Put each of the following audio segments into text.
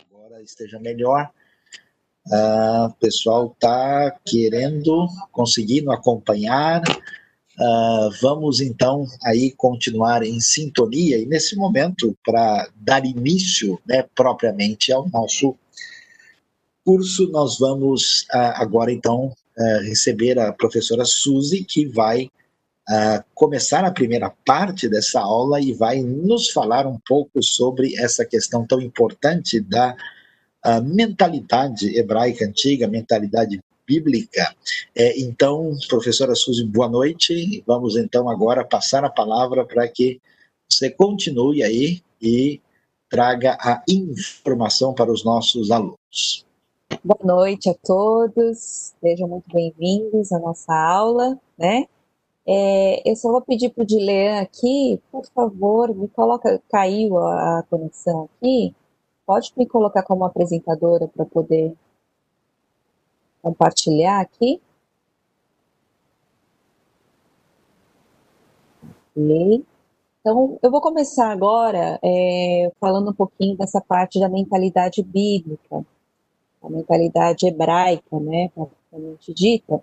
agora esteja melhor. O pessoal está querendo, conseguindo acompanhar. Uh, vamos então aí continuar em sintonia e nesse momento para dar início, né, propriamente ao nosso curso, nós vamos uh, agora então receber a professora Suzy que vai começar a primeira parte dessa aula e vai nos falar um pouco sobre essa questão tão importante da mentalidade hebraica antiga, mentalidade bíblica. É, então, professora Suzy, boa noite. Vamos então agora passar a palavra para que você continue aí e traga a informação para os nossos alunos. Boa noite a todos, sejam muito bem-vindos à nossa aula, né? É, eu só vou pedir para o Dilean aqui, por favor, me coloca, caiu a, a conexão aqui, pode me colocar como apresentadora para poder compartilhar aqui? Ok. Então, eu vou começar agora é, falando um pouquinho dessa parte da mentalidade bíblica, a mentalidade hebraica, né, propriamente dita,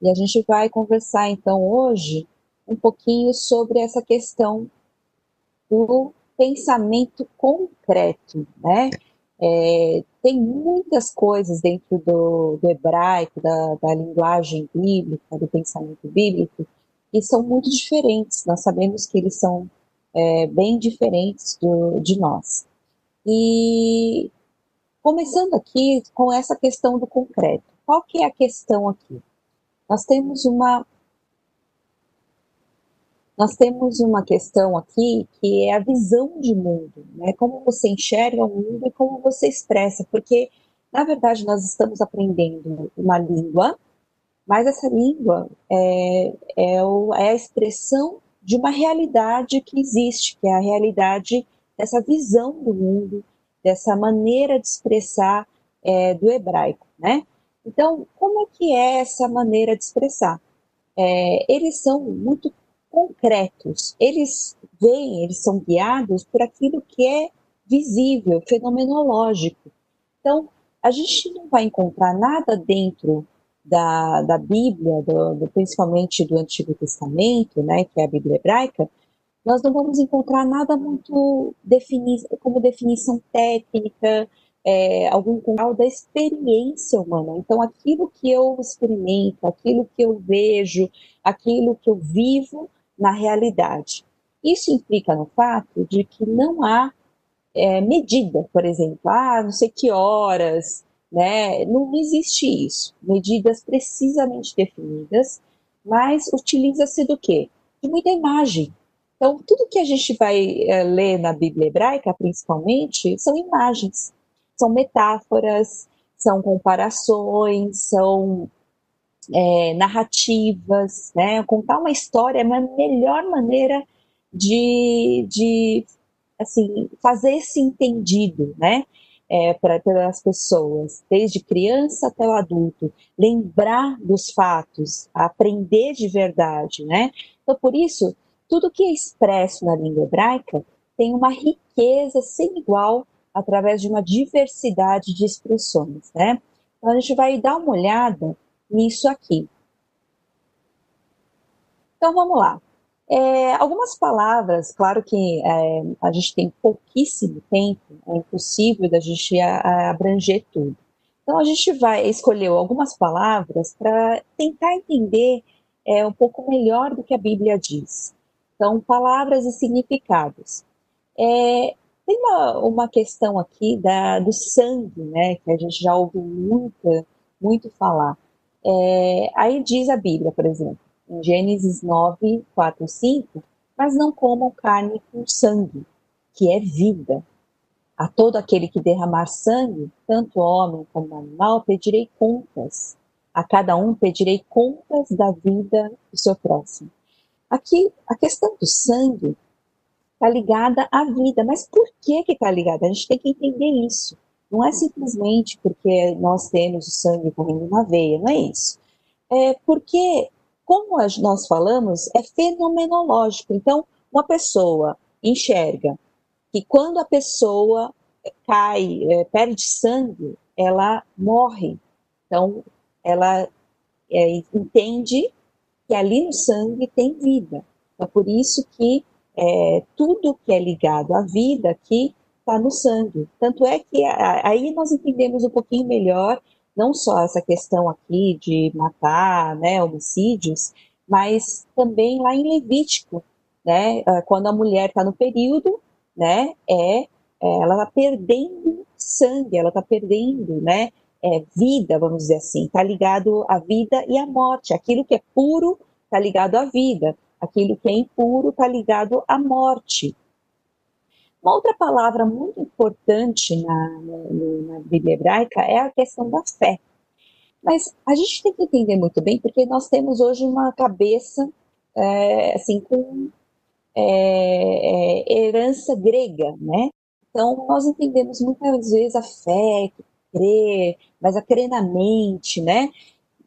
e a gente vai conversar então hoje um pouquinho sobre essa questão do pensamento concreto, né? É, tem muitas coisas dentro do, do hebraico, da, da, linguagem bíblica, do pensamento bíblico, que são muito diferentes. Nós sabemos que eles são é, bem diferentes do, de nós. E começando aqui com essa questão do concreto. Qual que é a questão aqui? Nós temos uma nós temos uma questão aqui que é a visão de mundo, né? Como você enxerga o mundo e como você expressa, porque na verdade nós estamos aprendendo uma língua, mas essa língua é, é, o, é a expressão de uma realidade que existe, que é a realidade dessa visão do mundo, dessa maneira de expressar é, do hebraico, né? Então, como é que é essa maneira de expressar? É, eles são muito concretos, eles veem, eles são guiados por aquilo que é visível, fenomenológico. Então, a gente não vai encontrar nada dentro da, da Bíblia, do, do, principalmente do Antigo Testamento, né, que é a Bíblia hebraica, nós não vamos encontrar nada muito defini como definição técnica, é, algum grau da experiência humana. Então, aquilo que eu experimento, aquilo que eu vejo, aquilo que eu vivo na realidade. Isso implica no fato de que não há é, medida, por exemplo, ah, não sei que horas, né? Não existe isso. Medidas precisamente definidas, mas utiliza-se do quê? De muita imagem. Então, tudo que a gente vai é, ler na Bíblia hebraica, principalmente, são imagens são metáforas, são comparações, são é, narrativas, né? Contar uma história é a melhor maneira de, de assim, fazer esse entendido, né? É, para as pessoas, desde criança até o adulto, lembrar dos fatos, aprender de verdade, né? Então, por isso, tudo que é expresso na língua hebraica tem uma riqueza sem igual através de uma diversidade de expressões, né? Então, a gente vai dar uma olhada nisso aqui. Então, vamos lá. É, algumas palavras, claro que é, a gente tem pouquíssimo tempo, é impossível da gente abranger tudo. Então, a gente vai escolher algumas palavras para tentar entender é, um pouco melhor do que a Bíblia diz. Então, palavras e significados. É, tem uma, uma questão aqui da, do sangue, né, que a gente já ouviu muito, muito falar. É, aí diz a Bíblia, por exemplo, em Gênesis 9, 4, 5, mas não comam carne com sangue, que é vida. A todo aquele que derramar sangue, tanto homem como animal, pedirei contas. A cada um pedirei contas da vida do seu próximo. Aqui, a questão do sangue está ligada à vida. Mas por que que está ligada? A gente tem que entender isso. Não é simplesmente porque nós temos o sangue correndo na veia, não é isso. É porque, como nós falamos, é fenomenológico. Então, uma pessoa enxerga que quando a pessoa cai, é, perde sangue, ela morre. Então, ela é, entende que ali no sangue tem vida. É por isso que é, tudo que é ligado à vida aqui está no sangue. Tanto é que aí nós entendemos um pouquinho melhor, não só essa questão aqui de matar, né, homicídios, mas também lá em Levítico, né, ah, quando a mulher está no período, né, é, é ela está perdendo sangue, ela está perdendo, né, é, vida, vamos dizer assim, está ligado à vida e à morte. Aquilo que é puro está ligado à vida, aquilo que é impuro está ligado à morte. Uma outra palavra muito importante na, na, na Bíblia hebraica é a questão da fé. Mas a gente tem que entender muito bem, porque nós temos hoje uma cabeça é, assim com é, é, herança grega, né? Então nós entendemos muitas vezes a fé, crer, mas a crer na mente, né?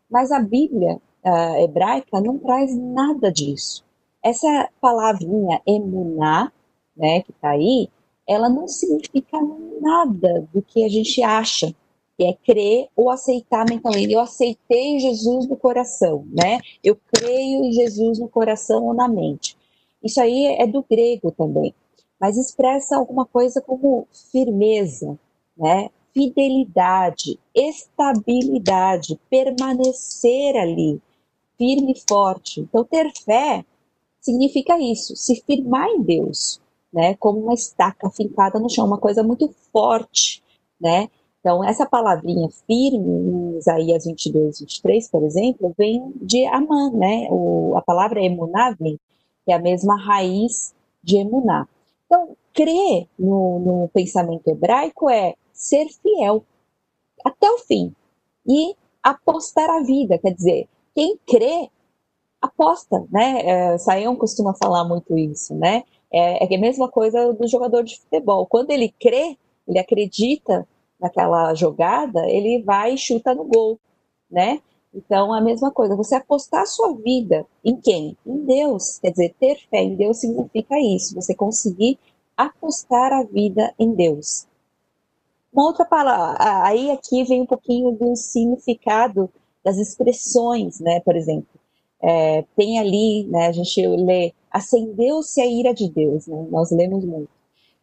Mas a Bíblia a hebraica não traz nada disso. Essa palavrinha emuná, né, que está aí, ela não significa nada do que a gente acha, que é crer ou aceitar mentalmente. Eu aceitei Jesus no coração, né? Eu creio em Jesus no coração ou na mente. Isso aí é do grego também, mas expressa alguma coisa como firmeza, né? Fidelidade, estabilidade, permanecer ali, firme e forte. Então, ter fé significa isso, se firmar em Deus, né? Como uma estaca fincada no chão, uma coisa muito forte, né? Então, essa palavrinha firme, em Isaías 22, 23, por exemplo, vem de Amã, né? O, a palavra emuná vem, que é a mesma raiz de emuná. Então, crer no, no pensamento hebraico é ser fiel até o fim e apostar a vida, quer dizer, quem crê aposta, né? É, Saião costuma falar muito isso, né? É, é a mesma coisa do jogador de futebol. Quando ele crê, ele acredita naquela jogada, ele vai e chuta no gol, né? Então, a mesma coisa, você apostar a sua vida em quem? Em Deus. Quer dizer, ter fé em Deus significa isso, você conseguir apostar a vida em Deus. Uma outra palavra, aí aqui vem um pouquinho do significado das expressões, né? Por exemplo, é, tem ali, né, a gente lê, acendeu-se a ira de Deus, né? Nós lemos muito.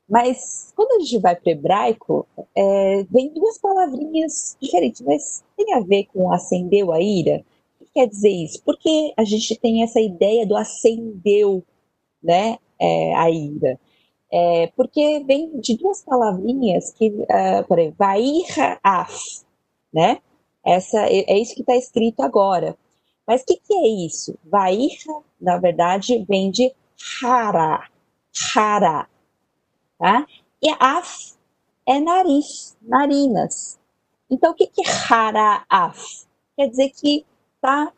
Mas quando a gente vai para o hebraico, é, vem duas palavrinhas diferentes, mas tem a ver com acendeu a ira. O que quer dizer isso? Porque a gente tem essa ideia do acendeu, né, é, a ira. É, porque vem de duas palavrinhas que, uh, por exemplo, af, né? Essa, é, é isso que está escrito agora. Mas o que, que, é isso? Vairra, na verdade, vem de hara, hara, tá? E af é nariz, narinas. Então, o que, que af? Quer dizer que está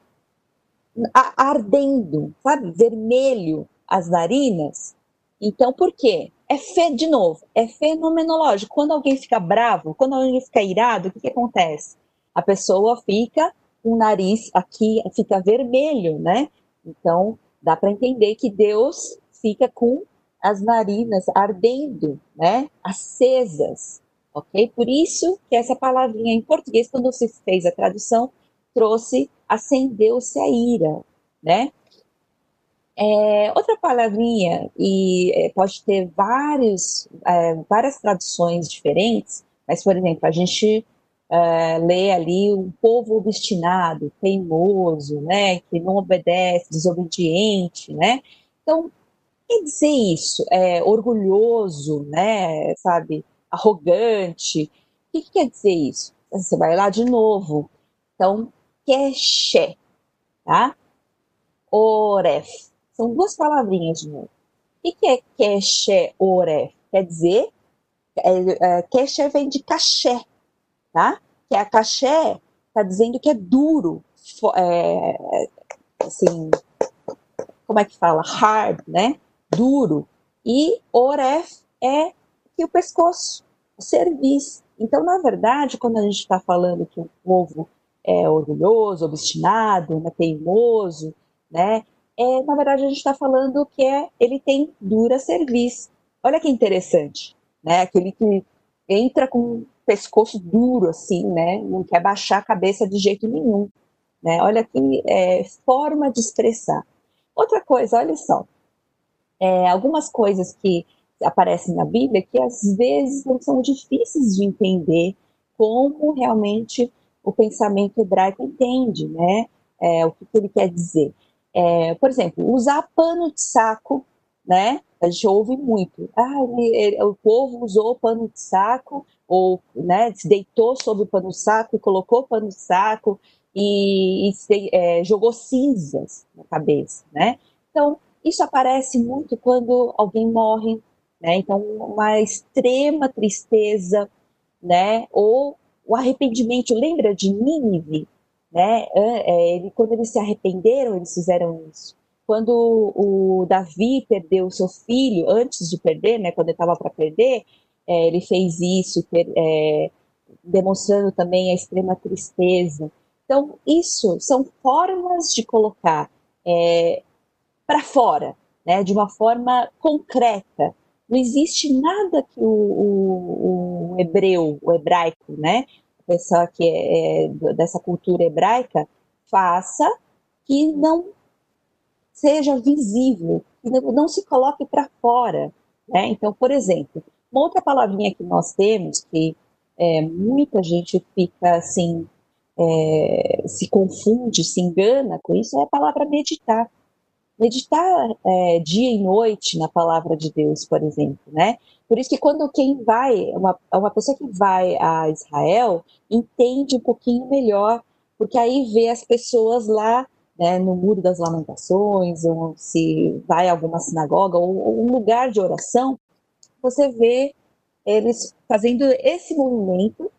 ardendo, sabe? Vermelho as narinas. Então, por quê? É fe, de novo, é fenomenológico. Quando alguém fica bravo, quando alguém fica irado, o que, que acontece? A pessoa fica o nariz aqui fica vermelho, né? Então dá para entender que Deus fica com as narinas ardendo, né? Acesas, ok? Por isso que essa palavrinha em português, quando se fez a tradução, trouxe acendeu-se a ira, né? É, outra palavrinha, e é, pode ter vários, é, várias traduções diferentes, mas, por exemplo, a gente uh, lê ali um povo obstinado, teimoso, né, que não obedece, desobediente, né? Então, quer dizer isso? É, orgulhoso, né, sabe, arrogante. O que, que quer dizer isso? Você vai lá de novo. Então, queché, tá? Oref. São duas palavrinhas de novo. O que é queché, oref? Quer dizer, é, é, vem de caché, tá? Que a caché está dizendo que é duro, é, assim, como é que fala? Hard, né? Duro. E oref é que o pescoço, o serviço. Então, na verdade, quando a gente está falando que o povo é orgulhoso, obstinado, né, teimoso, né? É, na verdade, a gente está falando que é, ele tem dura serviço. Olha que interessante, né? Aquele que entra com pescoço duro, assim, né? Não quer baixar a cabeça de jeito nenhum. Né? Olha que é, forma de expressar. Outra coisa, olha só, é, algumas coisas que aparecem na Bíblia que às vezes não são difíceis de entender como realmente o pensamento hebraico entende, né? É, o que, que, ele quer dizer. É, por exemplo, usar pano de saco, né? A gente ouve muito. Ah, ele, ele, o povo usou pano de saco, ou né, se deitou sobre o pano saco e colocou o pano saco e, e se, é, jogou cinzas na cabeça, né? Então, isso aparece muito quando alguém morre, né? Então, uma extrema tristeza, né? Ou o arrependimento, lembra de Nínive? Né? É, ele, quando eles se arrependeram, eles fizeram isso. Quando o Davi perdeu seu filho, antes de perder, né, quando ele estava para perder, é, ele fez isso, é, demonstrando também a extrema tristeza. Então, isso são formas de colocar é, para fora, né, de uma forma concreta, não existe nada que o, o, o hebreu, o hebraico, né, a pessoa que é, é dessa cultura hebraica, faça que não seja visível, que não, não se coloque para fora. Né? Então, por exemplo, uma outra palavrinha que nós temos, que é, muita gente fica assim, é, se confunde, se engana com isso, é a palavra meditar meditar é, dia e noite na palavra de Deus, por exemplo, né? Por isso que quando quem vai, uma, uma pessoa que vai a Israel, entende um pouquinho melhor, porque aí vê as pessoas lá, né, no Muro das Lamentações, ou se vai a alguma sinagoga, ou, ou um lugar de oração, você vê eles fazendo esse movimento,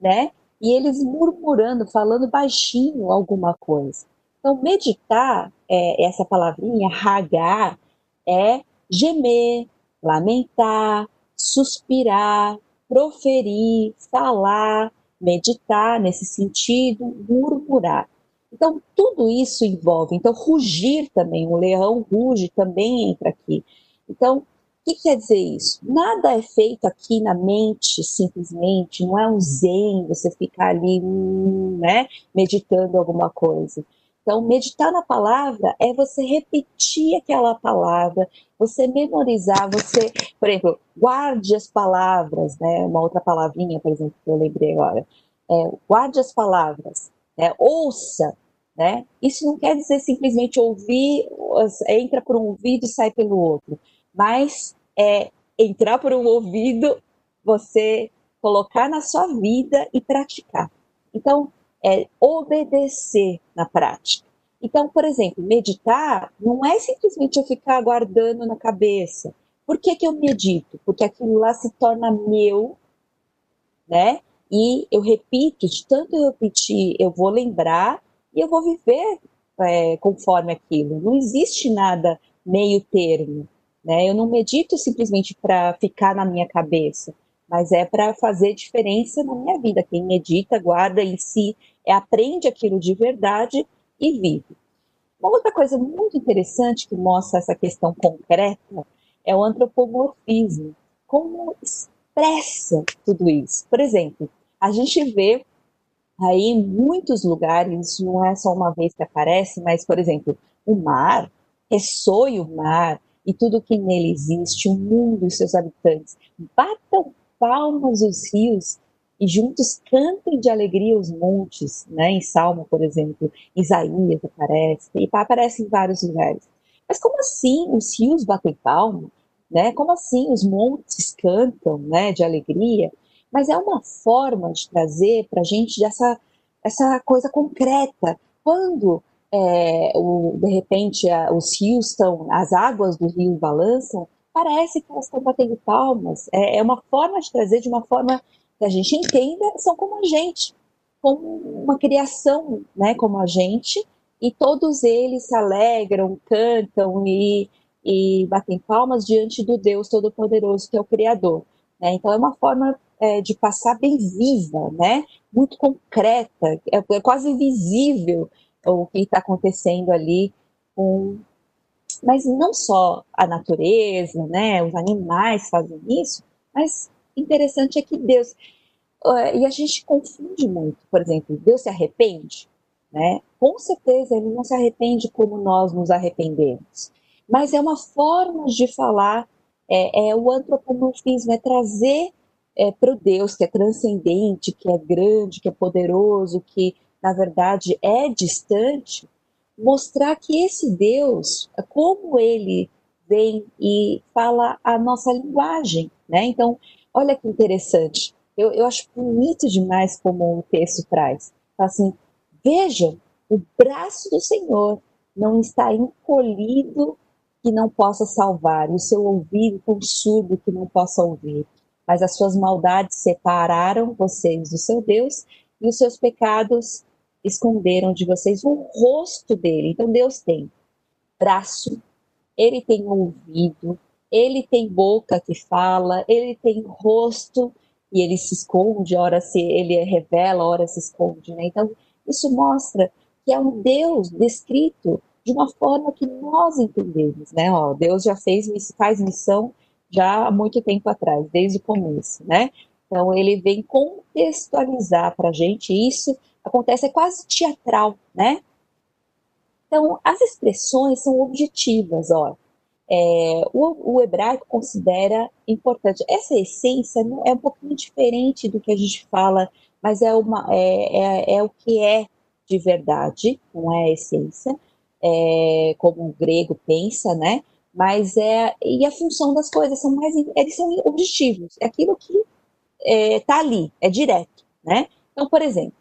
né? E eles murmurando, falando baixinho alguma coisa. Então, meditar, é, essa palavrinha, ragar, é gemer, lamentar, suspirar, proferir, falar, meditar nesse sentido, murmurar. Então, tudo isso envolve. Então, rugir também, o leão ruge também entra aqui. Então, o que quer dizer isso? Nada é feito aqui na mente, simplesmente, não é um zen, você ficar ali, hum, né, meditando alguma coisa. Então, meditar na palavra é você repetir aquela palavra, você memorizar, você, por exemplo, guarde as palavras, né? Uma outra palavrinha, por exemplo, que eu lembrei agora. É, guarde as palavras, né? ouça, né? Isso não quer dizer simplesmente ouvir, entra por um ouvido e sai pelo outro, mas é entrar por um ouvido, você colocar na sua vida e praticar. Então, é obedecer na prática. Então, por exemplo, meditar não é simplesmente eu ficar guardando na cabeça. Por que, que eu medito? Porque aquilo lá se torna meu, né? E eu repito, de tanto eu repetir, eu vou lembrar e eu vou viver é, conforme aquilo. Não existe nada meio termo. Né? Eu não medito simplesmente para ficar na minha cabeça, mas é para fazer diferença na minha vida. Quem medita, guarda em si é aprende aquilo de verdade e vive. Uma outra coisa muito interessante que mostra essa questão concreta é o antropomorfismo. Como expressa tudo isso? Por exemplo, a gente vê aí em muitos lugares, não é só uma vez que aparece, mas, por exemplo, o mar, ressoe o mar e tudo que nele existe, o mundo e seus habitantes. Batam palmas os rios e juntos cantem de alegria os montes, né? Em Salmo, por exemplo, Isaías aparece, e aparece em vários lugares. Mas como assim os rios batem palma, né? Como assim os montes cantam, né? De alegria? Mas é uma forma de trazer para a gente essa essa coisa concreta. Quando é, o, de repente a, os rios estão, as águas do rio balançam, parece que elas estão batendo palmas. É, é uma forma de trazer de uma forma que a gente entenda, são como a gente, como uma criação, né, como a gente, e todos eles se alegram, cantam e, e batem palmas diante do Deus Todo-Poderoso, que é o Criador. Né? Então, é uma forma é, de passar bem viva, né? muito concreta, é, é quase visível o que está acontecendo ali com mas não só a natureza, né, os animais fazem isso, mas interessante é que Deus. E a gente confunde muito. Por exemplo, Deus se arrepende? Né? Com certeza ele não se arrepende como nós nos arrependemos. Mas é uma forma de falar, é, é o antropomorfismo, é trazer é, para o Deus que é transcendente, que é grande, que é poderoso, que na verdade é distante, mostrar que esse Deus, como ele vem e fala a nossa linguagem, né? Então, olha que interessante. Eu, eu acho bonito demais como o texto traz. Assim, vejam, o braço do Senhor não está encolhido que não possa salvar, e o seu ouvido tão surdo que não possa ouvir mas as suas maldades separaram vocês do seu Deus e os seus pecados esconderam de vocês o rosto dele. Então Deus tem braço, ele tem ouvido, ele tem boca que fala, ele tem rosto e ele se esconde, ora se ele revela, ora se esconde, né? Então isso mostra que é um Deus descrito de uma forma que nós entendemos, né? Ó, Deus já fez faz missão já há muito tempo atrás, desde o começo, né? Então ele vem contextualizar para a gente isso, acontece é quase teatral, né? Então as expressões são objetivas, ó. É, o, o, hebraico considera importante. Essa essência é um pouquinho diferente do que a gente fala, mas é, uma, é, é, é o que é de verdade, não é a essência, é, como o grego pensa, né? mas é e a função das coisas são mais eles são objetivos é aquilo que está é, ali é direto né então por exemplo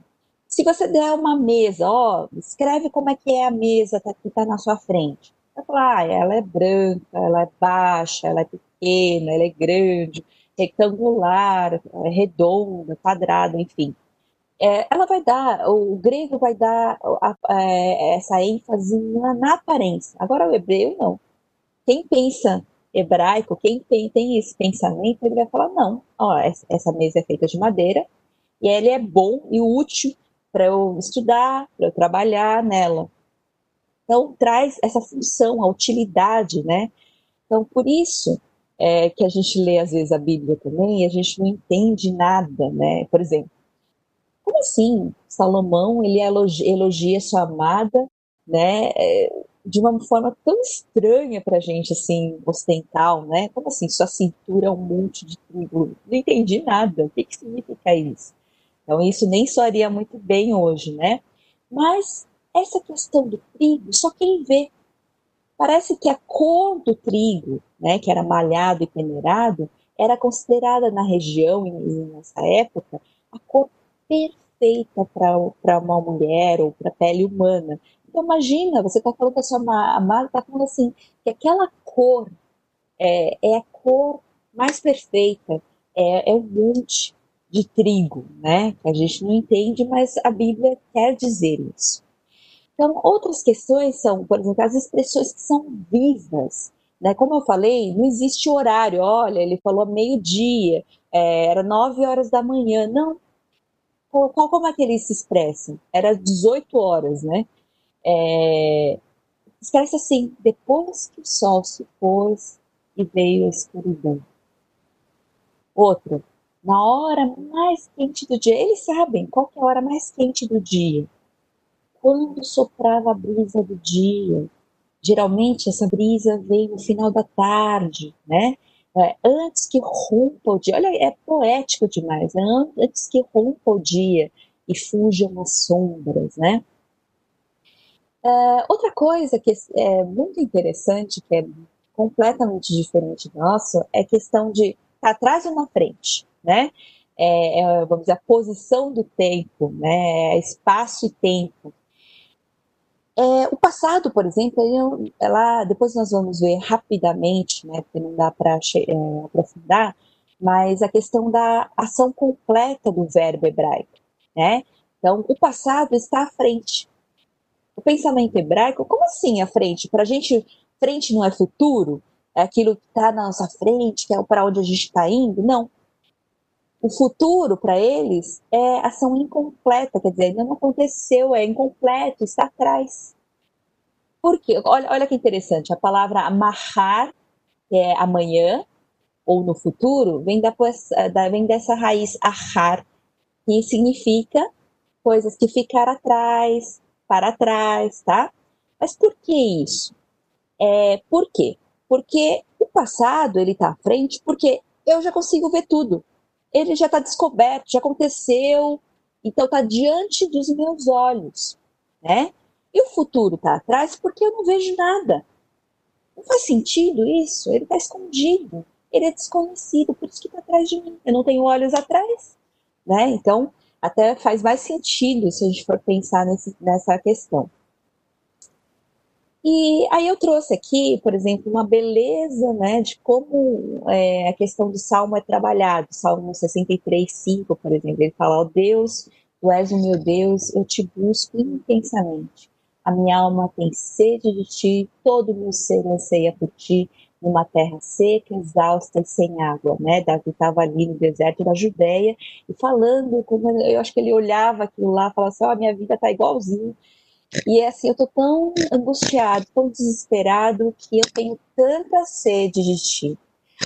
se você der uma mesa ó escreve como é que é a mesa que está na sua frente. Vai falar ah, ela é branca ela é baixa ela é pequena ela é grande retangular é redonda quadrada enfim. É, ela vai dar, o grego vai dar a, a, é, essa ênfase na, na, aparência. Agora o hebreu não. Quem pensa hebraico, quem tem, tem esse pensamento, ele vai falar: não, ó, essa mesa é feita de madeira e ele é bom e útil para eu estudar, para eu trabalhar nela. Então, traz essa função, a utilidade, né? Então, por isso é, que a gente lê, às vezes, a Bíblia também e a gente não entende nada, né? Por exemplo, como assim Salomão, ele elogia, elogia sua amada, né? É, de uma forma tão estranha para a gente, assim, ocidental, né? Como assim, sua cintura é um monte de trigo? Não entendi nada. O que, que significa isso? Então, isso nem soaria muito bem hoje, né? Mas essa questão do trigo, só quem vê. Parece que a cor do trigo, né, que era malhado e peneirado, era considerada na região, e nessa época, a cor perfeita para uma mulher ou para a pele humana. Então, imagina, você está falando que a sua amada está falando assim, que aquela cor é, é a cor mais perfeita, é, é um monte de trigo, né? Que a gente não entende, mas a Bíblia quer dizer isso. Então, outras questões são, por exemplo, as expressões que são vivas. Né? Como eu falei, não existe horário. Olha, ele falou meio-dia, é, era nove horas da manhã. Não. Qual, como é que ele se expressa? Era 18 horas, né? É, escreve assim: depois que o sol se pôs e veio a escuridão. Outro, na hora mais quente do dia, eles sabem qual é a hora mais quente do dia. Quando soprava a brisa do dia. Geralmente essa brisa vem no final da tarde, né? É, antes que rompa o dia. Olha, é poético demais. Né? Antes que rompa o dia e fujam as sombras, né? Uh, outra coisa que é muito interessante, que é completamente diferente do nosso, é a questão de tá atrás ou na frente, né? É, é, vamos dizer, a posição do tempo, né? É espaço e tempo. É, o passado, por exemplo, ele, ela, depois nós vamos ver rapidamente, né? Porque não dá para é, aprofundar, mas a questão da ação completa do verbo hebraico, né? Então, o passado está à frente, o pensamento hebraico, como assim à frente? Para a gente, frente não é futuro? É aquilo que está na nossa frente, que é para onde a gente está indo? Não. O futuro, para eles, é ação incompleta, quer dizer, ainda não aconteceu, é incompleto, está atrás. Por quê? Olha, olha que interessante, a palavra amarrar, que é amanhã, ou no futuro, vem, da, vem dessa raiz ahar, que significa coisas que ficaram atrás, para trás, tá? Mas por que isso? É, por quê? Porque o passado, ele está à frente, porque eu já consigo ver tudo. Ele já está descoberto, já aconteceu, então está diante dos meus olhos, né? E o futuro está atrás porque eu não vejo nada. Não faz sentido isso? Ele está escondido, ele é desconhecido, por isso que está atrás de mim. Eu não tenho olhos atrás, né? Então, até faz mais sentido se a gente for pensar nesse, nessa questão. E aí eu trouxe aqui, por exemplo, uma beleza né, de como é, a questão do Salmo é trabalhado. Salmo 63, 5, por exemplo, ele fala, ó Deus, tu és o meu Deus, eu te busco intensamente. A minha alma tem sede de ti, todo o meu ser anseia por ti, numa terra seca, exausta e sem água, né? Davi estava ali no deserto da Judéia e falando, como eu acho que ele olhava aquilo lá, falava assim, ó, oh, minha vida está igualzinho e é assim, eu tô tão angustiado, tão desesperado, que eu tenho tanta sede de ti.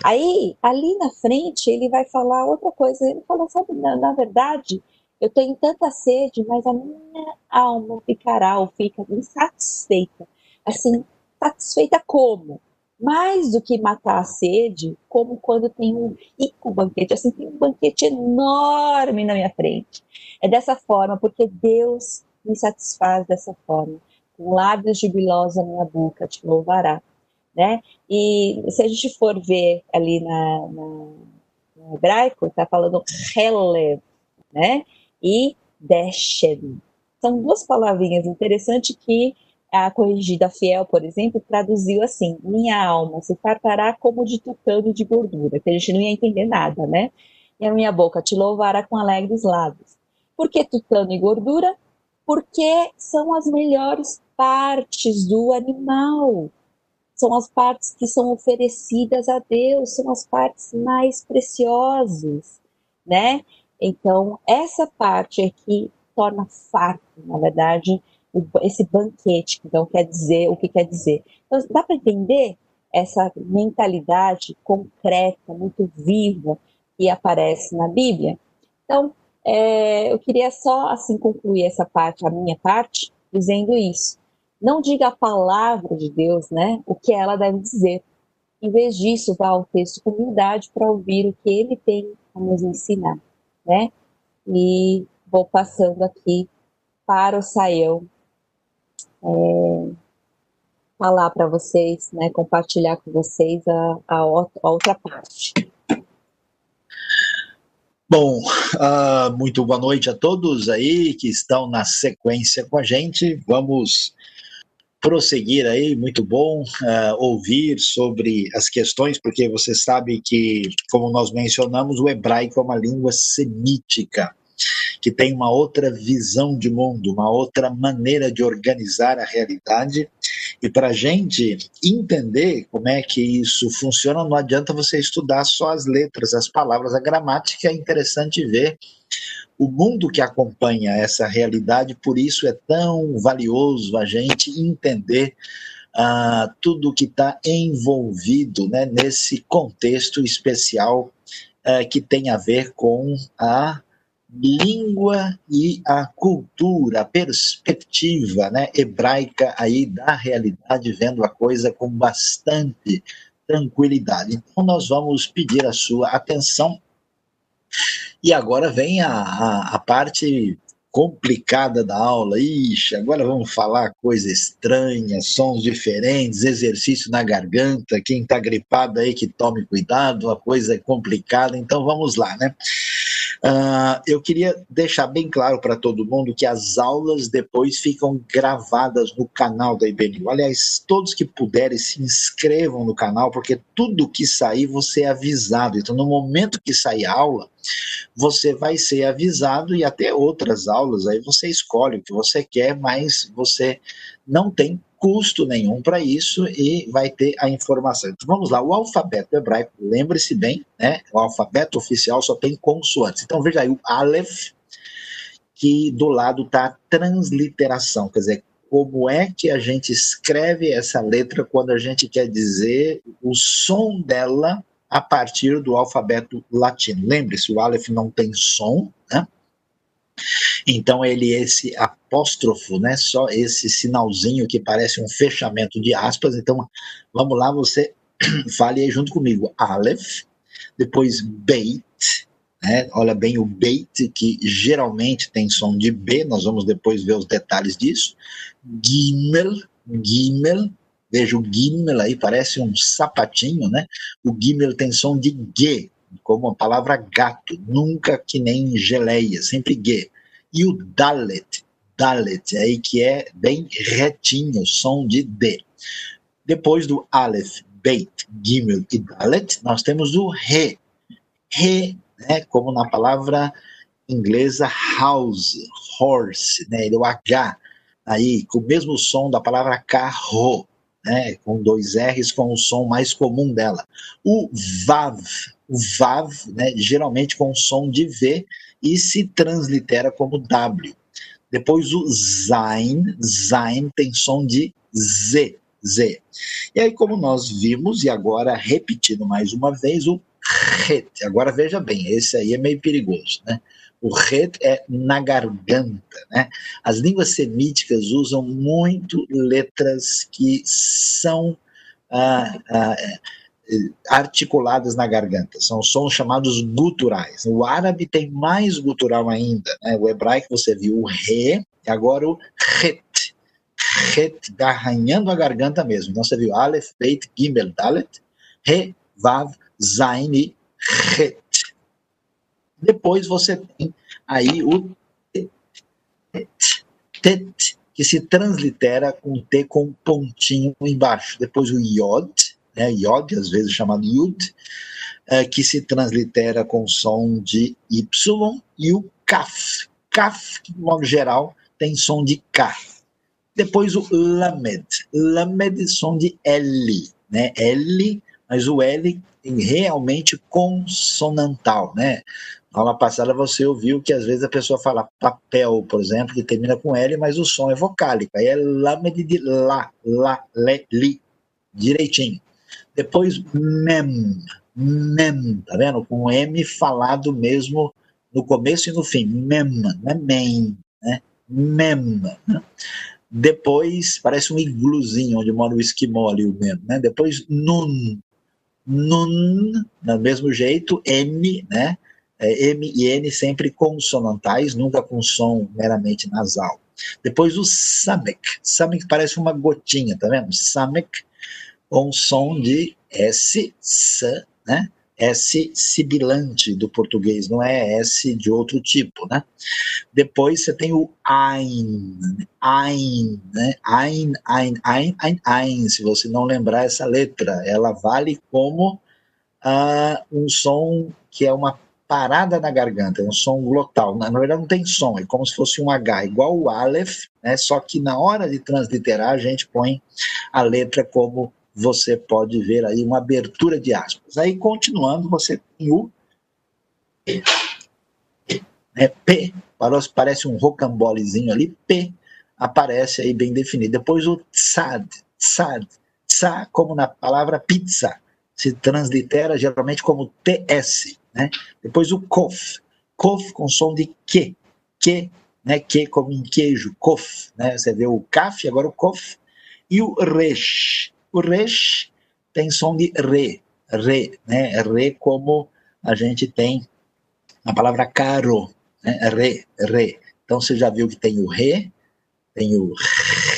Aí, ali na frente, ele vai falar outra coisa. Ele fala, sabe, na, na verdade, eu tenho tanta sede, mas a minha alma ficará ou fica insatisfeita. Assim, satisfeita como? Mais do que matar a sede, como quando tem um rico banquete, assim, tem um banquete enorme na minha frente. É dessa forma, porque Deus me satisfaz dessa forma. Com lábios jubilosos a minha boca te louvará. Né? E se a gente for ver ali na, na no hebraico, está falando relev, né? E deshem. São duas palavrinhas interessantes que a corrigida fiel, por exemplo, traduziu assim: minha alma se fartará como de tucano de gordura, que a gente não ia entender nada, né? E a minha boca te louvará com alegres lábios. Por que tutano e gordura? Porque são as melhores partes do animal. São as partes que são oferecidas a Deus, são as partes mais preciosas, né? Então, essa parte é que torna farto, na verdade, esse banquete, então quer dizer o que quer dizer. Então, dá para entender essa mentalidade concreta, muito viva que aparece na Bíblia? Então, é, eu queria só assim concluir essa parte, a minha parte, dizendo isso. Não diga a palavra de Deus, né? O que ela deve dizer. Em vez disso, vá ao texto com humildade para ouvir o que ele tem a nos ensinar, né? E vou passando aqui para o Saião é, falar para vocês, né? Compartilhar com vocês a, a, a outra parte. Bom, uh, muito boa noite a todos aí que estão na sequência com a gente. Vamos prosseguir aí, muito bom uh, ouvir sobre as questões, porque você sabe que, como nós mencionamos, o hebraico é uma língua semítica que tem uma outra visão de mundo, uma outra maneira de organizar a realidade. E para a gente entender como é que isso funciona, não adianta você estudar só as letras, as palavras, a gramática é interessante ver o mundo que acompanha essa realidade, por isso é tão valioso a gente entender uh, tudo que está envolvido né, nesse contexto especial uh, que tem a ver com a língua e a cultura, a perspectiva né, hebraica aí da realidade, vendo a coisa com bastante tranquilidade. Então, nós vamos pedir a sua atenção. E agora vem a, a, a parte complicada da aula. Ixi, agora vamos falar coisa estranha, sons diferentes, exercício na garganta. Quem está gripado aí que tome cuidado, a coisa é complicada. Então vamos lá, né? Uh, eu queria deixar bem claro para todo mundo que as aulas depois ficam gravadas no canal da IBNU. Aliás, todos que puderem se inscrevam no canal, porque tudo que sair você é avisado. Então, no momento que sair a aula, você vai ser avisado e até outras aulas aí você escolhe o que você quer, mas você não tem custo nenhum para isso e vai ter a informação. Então vamos lá, o alfabeto hebraico, lembre-se bem, né? O alfabeto oficial só tem consoantes. Então veja aí o Aleph, que do lado está a transliteração, quer dizer, como é que a gente escreve essa letra quando a gente quer dizer o som dela a partir do alfabeto latino. Lembre-se, o Aleph não tem som, né? Então ele esse apóstrofo, né? Só esse sinalzinho que parece um fechamento de aspas. Então vamos lá, você fale aí junto comigo. Aleph, depois Beit, né? Olha bem o Beit que geralmente tem som de B. Nós vamos depois ver os detalhes disso. Gimel, Gimel. Veja o Gimel aí, parece um sapatinho, né? O Gimel tem som de G, como a palavra gato, nunca que nem geleia, sempre G. E o Dalet, Dalet, aí que é bem retinho, som de D. Depois do Aleph, Beit, Gimel e Dalet, nós temos o Re. Re, né, como na palavra inglesa house, horse, né, o H, aí, com o mesmo som da palavra carro, né, com dois R's, com o som mais comum dela. O Vav, o Vav, né, geralmente com som de V e se translitera como W. Depois o Zain, Zain tem som de Z, Z. E aí, como nós vimos, e agora repetindo mais uma vez, o Het. Agora veja bem, esse aí é meio perigoso, né? O Het é na garganta, né? As línguas semíticas usam muito letras que são ah, ah, articuladas na garganta. São sons chamados guturais. O árabe tem mais gutural ainda. Né? O hebraico você viu o re, e agora o het. Het, arranhando a garganta mesmo. Então você viu Aleph, Beit, Gimel, Dalet, Re, Vav, Zain e. Depois você tem aí o tet, que se translitera com T com pontinho embaixo. Depois o Yod, né, Yod, às vezes chamado Yud, é, que se translitera com som de Y, e o Kaf. Kaf, que, de modo geral, tem som de K. Depois o Lamed. Lamed, som de L. Né? L, mas o L realmente consonantal. Né? Aula passada você ouviu que às vezes a pessoa fala papel, por exemplo, que termina com L, mas o som é vocálico. Aí é Lamed de lá, lá, le, li, direitinho. Depois mem, mem, tá vendo? Com M falado mesmo no começo e no fim. Mem, não é mem, né? Mem. Né? Depois parece um igluzinho onde mora o esquimó ali, o mem, né? Depois nun, nun, do mesmo jeito, M, né? É, M e N sempre consonantais, nunca com som meramente nasal. Depois o samek. Samek parece uma gotinha, tá vendo? Samek com som de S, S, né? S sibilante do português, não é S de outro tipo, né? Depois você tem o Ein, Ein, né? Ein, Ein, Ein, Ein, Ein. Se você não lembrar essa letra, ela vale como uh, um som que é uma parada na garganta, é um som glotal. Na, na, verdade, não tem som, é como se fosse um H, igual o Aleph, né? Só que na hora de transliterar, a gente põe a letra como você pode ver aí uma abertura de aspas. Aí, continuando, você tem o P. É, P, parece um rocambolezinho ali, P aparece aí bem definido. Depois o tsad, tsad, tsa, como na palavra pizza, se translitera geralmente como TS. Né? Depois o kof, kof com som de que, que, né? que como em queijo, kof. Né? Você vê o kaf, agora o kof. E o resh, o resh tem som de re, re, né? Re como a gente tem a palavra caro, né? re, re. Então você já viu que tem o re, tem o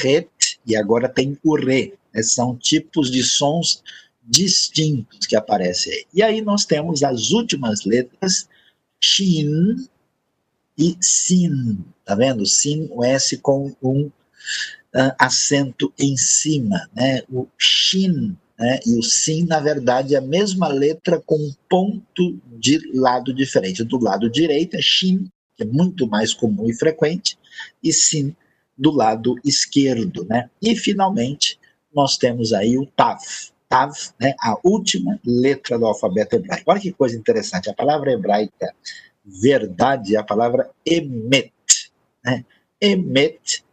ret e agora tem o re. Né? São tipos de sons distintos que aparecem aí. E aí nós temos as últimas letras, shin e sin, tá vendo? Sin, o S com um uh, acento em cima, né? O shin né? e o sim, na verdade, é a mesma letra com um ponto de lado diferente. Do lado direito é shin, que é muito mais comum e frequente, e sim do lado esquerdo, né? E finalmente nós temos aí o tav, tav, né? A última letra do alfabeto hebraico. Olha que coisa interessante. A palavra hebraica verdade é a palavra emet, né? Emet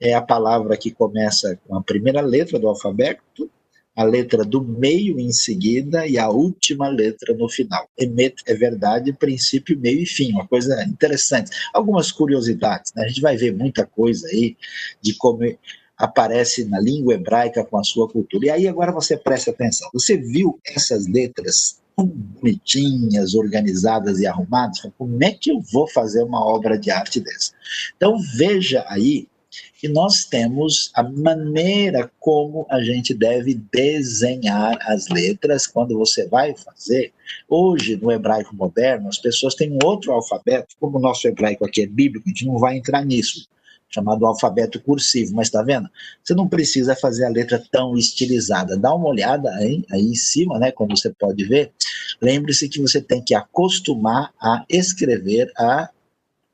é a palavra que começa com a primeira letra do alfabeto, a letra do meio em seguida e a última letra no final. Emet é verdade, princípio, meio e fim, uma coisa interessante. Algumas curiosidades, né? a gente vai ver muita coisa aí de como aparece na língua hebraica com a sua cultura. E aí agora você presta atenção. Você viu essas letras tão bonitinhas, organizadas e arrumadas? Como é que eu vou fazer uma obra de arte dessa? Então veja aí que nós temos a maneira como a gente deve desenhar as letras quando você vai fazer. Hoje, no hebraico moderno, as pessoas têm um outro alfabeto, como o nosso hebraico aqui é bíblico, a gente não vai entrar nisso, chamado alfabeto cursivo, mas está vendo? Você não precisa fazer a letra tão estilizada. Dá uma olhada aí, aí em cima, né, como você pode ver. Lembre-se que você tem que acostumar a escrever a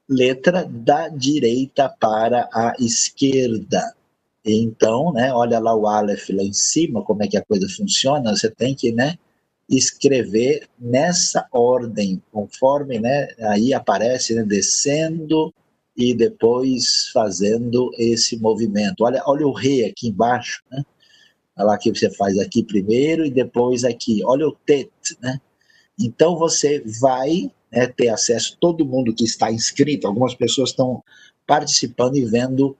letra da direita para a esquerda. Então, né, olha lá o Aleph lá em cima, como é que a coisa funciona, você tem que, né, escrever nessa ordem, conforme, né, aí aparece, né, descendo e depois fazendo esse movimento. Olha, olha o Rei aqui embaixo, né, olha lá que você faz aqui primeiro e depois aqui, olha o Tet, né, então você vai né, ter acesso, todo mundo que está inscrito, algumas pessoas estão participando e vendo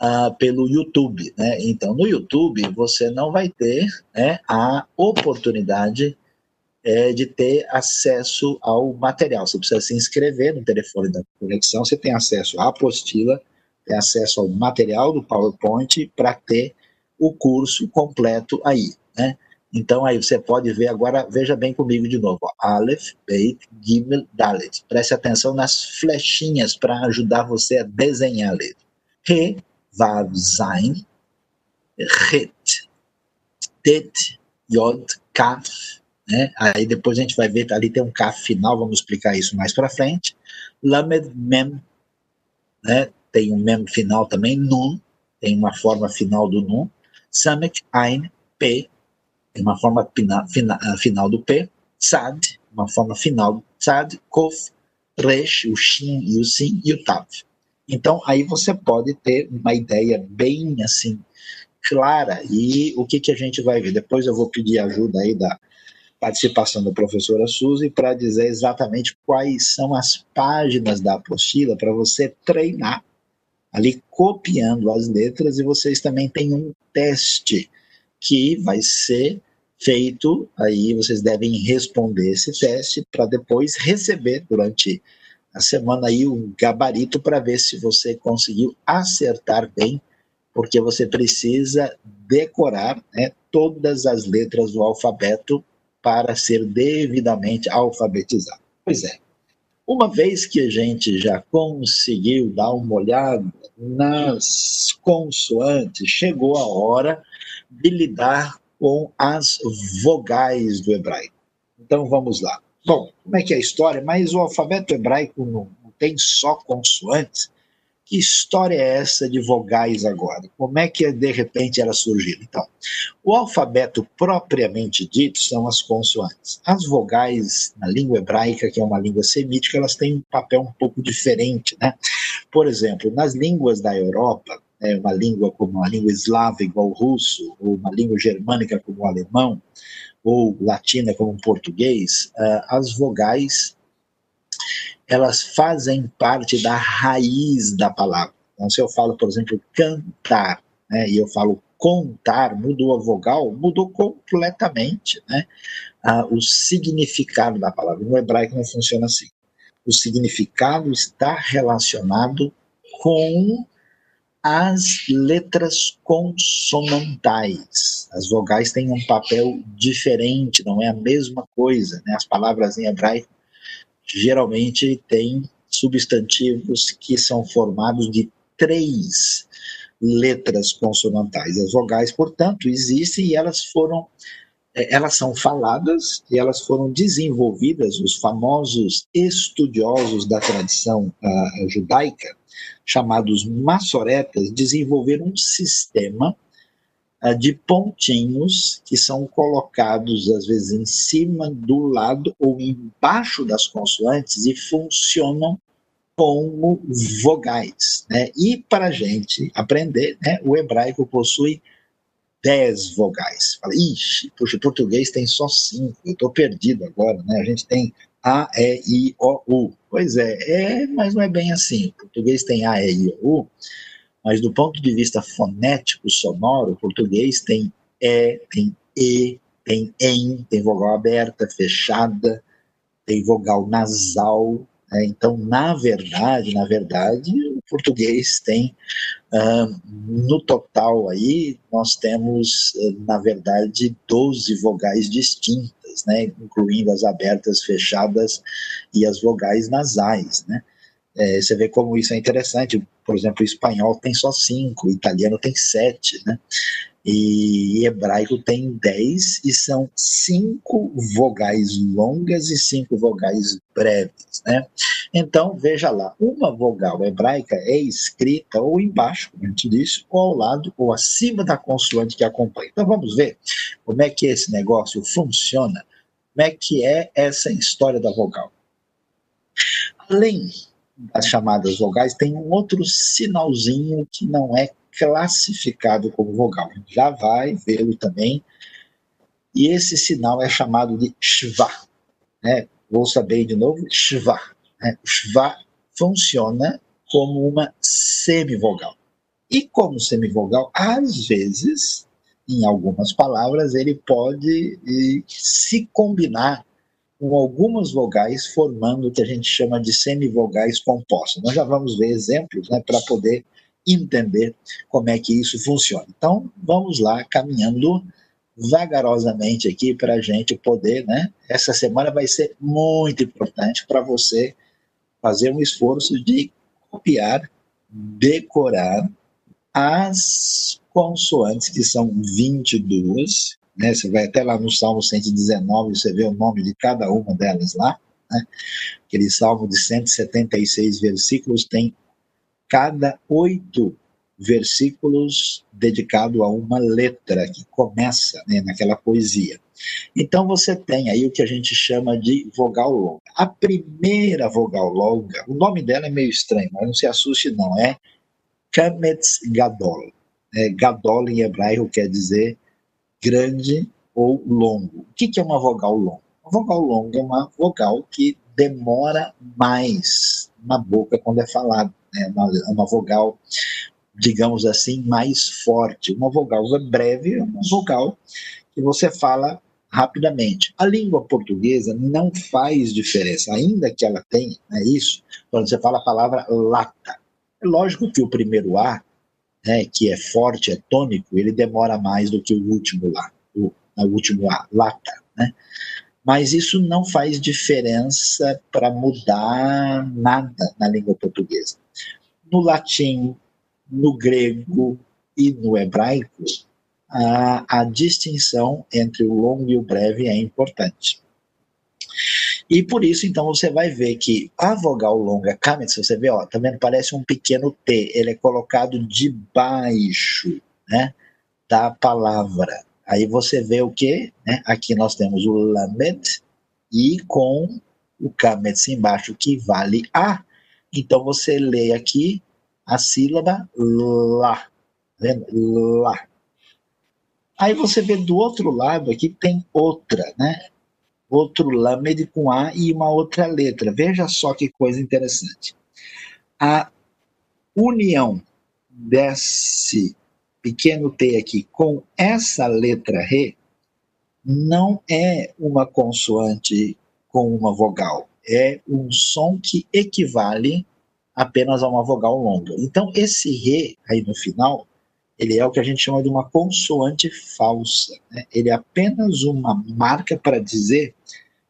uh, pelo YouTube. Né? Então, no YouTube, você não vai ter né, a oportunidade é, de ter acesso ao material. Você precisa se inscrever no telefone da conexão, você tem acesso à apostila, tem acesso ao material do PowerPoint para ter o curso completo aí. Né? Então aí você pode ver agora, veja bem comigo de novo, Aleph, Beit, Gimel, Dalet. Preste atenção nas flechinhas para ajudar você a desenhar a letra. Re, Vav, Zain, Het, Tet, Yod, Kaf, né? Aí depois a gente vai ver, ali tem um Kaf final, vamos explicar isso mais para frente. Lamed, Mem, né? Tem um Mem final também, Nun, tem uma forma final do Nun. Samek, Ein, P, uma forma pina, fina, ah, final do P, Tzad, uma forma final do Tzad, Kof, Resh, o Shin e o Sin e o Tav. Então, aí você pode ter uma ideia bem assim, clara, e o que, que a gente vai ver? Depois eu vou pedir ajuda aí da participação da professora Suzy para dizer exatamente quais são as páginas da apostila para você treinar ali copiando as letras e vocês também têm um teste que vai ser feito, aí vocês devem responder esse teste para depois receber durante a semana aí um gabarito para ver se você conseguiu acertar bem, porque você precisa decorar né, todas as letras do alfabeto para ser devidamente alfabetizado. Pois é. Uma vez que a gente já conseguiu dar uma olhada nas consoantes, chegou a hora de lidar com as vogais do hebraico. Então vamos lá. Bom, como é que é a história? Mas o alfabeto hebraico não, tem só consoantes. Que história é essa de vogais agora? Como é que de repente ela surgiu? Então, o alfabeto propriamente dito são as consoantes. As vogais na língua hebraica, que é uma língua semítica, elas têm um papel um pouco diferente, né? Por exemplo, nas línguas da Europa, né, uma língua como a língua eslava igual o russo, ou uma língua germânica como o alemão, ou latina como o português, uh, as vogais elas fazem parte da raiz da palavra. Então, se eu falo, por exemplo, cantar, né, e eu falo contar, mudou a vogal, mudou completamente né, uh, o significado da palavra. No hebraico não funciona assim. O significado está relacionado com as letras consonantais. As vogais têm um papel diferente, não é a mesma coisa. Né? As palavras em hebraico geralmente têm substantivos que são formados de três letras consonantais. As vogais, portanto, existem e elas foram é, elas são faladas e elas foram desenvolvidas, os famosos estudiosos da tradição uh, judaica, chamados maçoretas, desenvolveram um sistema de pontinhos que são colocados, às vezes, em cima, do lado ou embaixo das consoantes e funcionam como vogais. Né? E para a gente aprender, né, o hebraico possui dez vogais. Fala, ixi, puxa, o português tem só cinco, eu estou perdido agora, né? A gente tem A, E, I, O, U. Pois é, é, mas não é bem assim. O português tem A, E, I, O, U, mas do ponto de vista fonético, sonoro, o português tem E, tem E, tem EM, tem vogal aberta, fechada, tem vogal nasal. Né? Então, na verdade, na verdade, o português tem, uh, no total aí, nós temos, na verdade, 12 vogais distintas, né? incluindo as abertas, fechadas e as vogais nasais. Né? É, você vê como isso é interessante. Por exemplo, o espanhol tem só cinco, o italiano tem sete, né? E hebraico tem dez, e são cinco vogais longas e cinco vogais breves, né? Então, veja lá, uma vogal hebraica é escrita ou embaixo, como a gente disse, ou ao lado ou acima da consoante que acompanha. Então, vamos ver como é que esse negócio funciona, como é que é essa história da vogal. Além das chamadas vogais, tem um outro sinalzinho que não é classificado como vogal. Já vai vê-lo também. E esse sinal é chamado de shva. Né? Vou saber de novo, shva. Né? Shva funciona como uma semivogal. E como semivogal, às vezes, em algumas palavras, ele pode se combinar com algumas vogais, formando o que a gente chama de semivogais compostas. Nós já vamos ver exemplos né, para poder entender como é que isso funciona. Então, vamos lá, caminhando vagarosamente aqui para a gente poder, né? Essa semana vai ser muito importante para você fazer um esforço de copiar, decorar as consoantes, que são 22, né? Você vai até lá no Salmo 119, você vê o nome de cada uma delas lá, né? Aquele salmo de 176 versículos tem cada oito versículos dedicado a uma letra que começa né, naquela poesia. Então você tem aí o que a gente chama de vogal longa. A primeira vogal longa, o nome dela é meio estranho, mas não se assuste não, é Kametz Gadol. É, Gadol em hebraico quer dizer grande ou longo. O que é uma vogal longa? Uma vogal longa é uma vogal que demora mais na boca quando é falada. É uma, uma vogal, digamos assim, mais forte. Uma vogal breve é uma vogal que você fala rapidamente. A língua portuguesa não faz diferença, ainda que ela tenha né, isso, quando você fala a palavra lata. É lógico que o primeiro A né, que é forte, é tônico, ele demora mais do que o último lá, o, A, lata, né? Mas isso não faz diferença para mudar nada na língua portuguesa. No latim, no grego e no hebraico, a, a distinção entre o longo e o breve é importante. E por isso, então, você vai ver que a vogal longa kamet, se você vê, ó, tá vendo? Parece um pequeno T, ele é colocado debaixo, né, da palavra. Aí você vê o que? Né? Aqui nós temos o lamet e com o kamet embaixo, que vale a. Então você lê aqui a sílaba lá, tá vendo? Lá. Aí você vê do outro lado aqui tem outra, né? Outro lamed com A e uma outra letra. Veja só que coisa interessante. A união desse pequeno T aqui com essa letra Re não é uma consoante com uma vogal, é um som que equivale apenas a uma vogal longa. Então, esse Re aí no final ele é o que a gente chama de uma consoante falsa. Né? Ele é apenas uma marca para dizer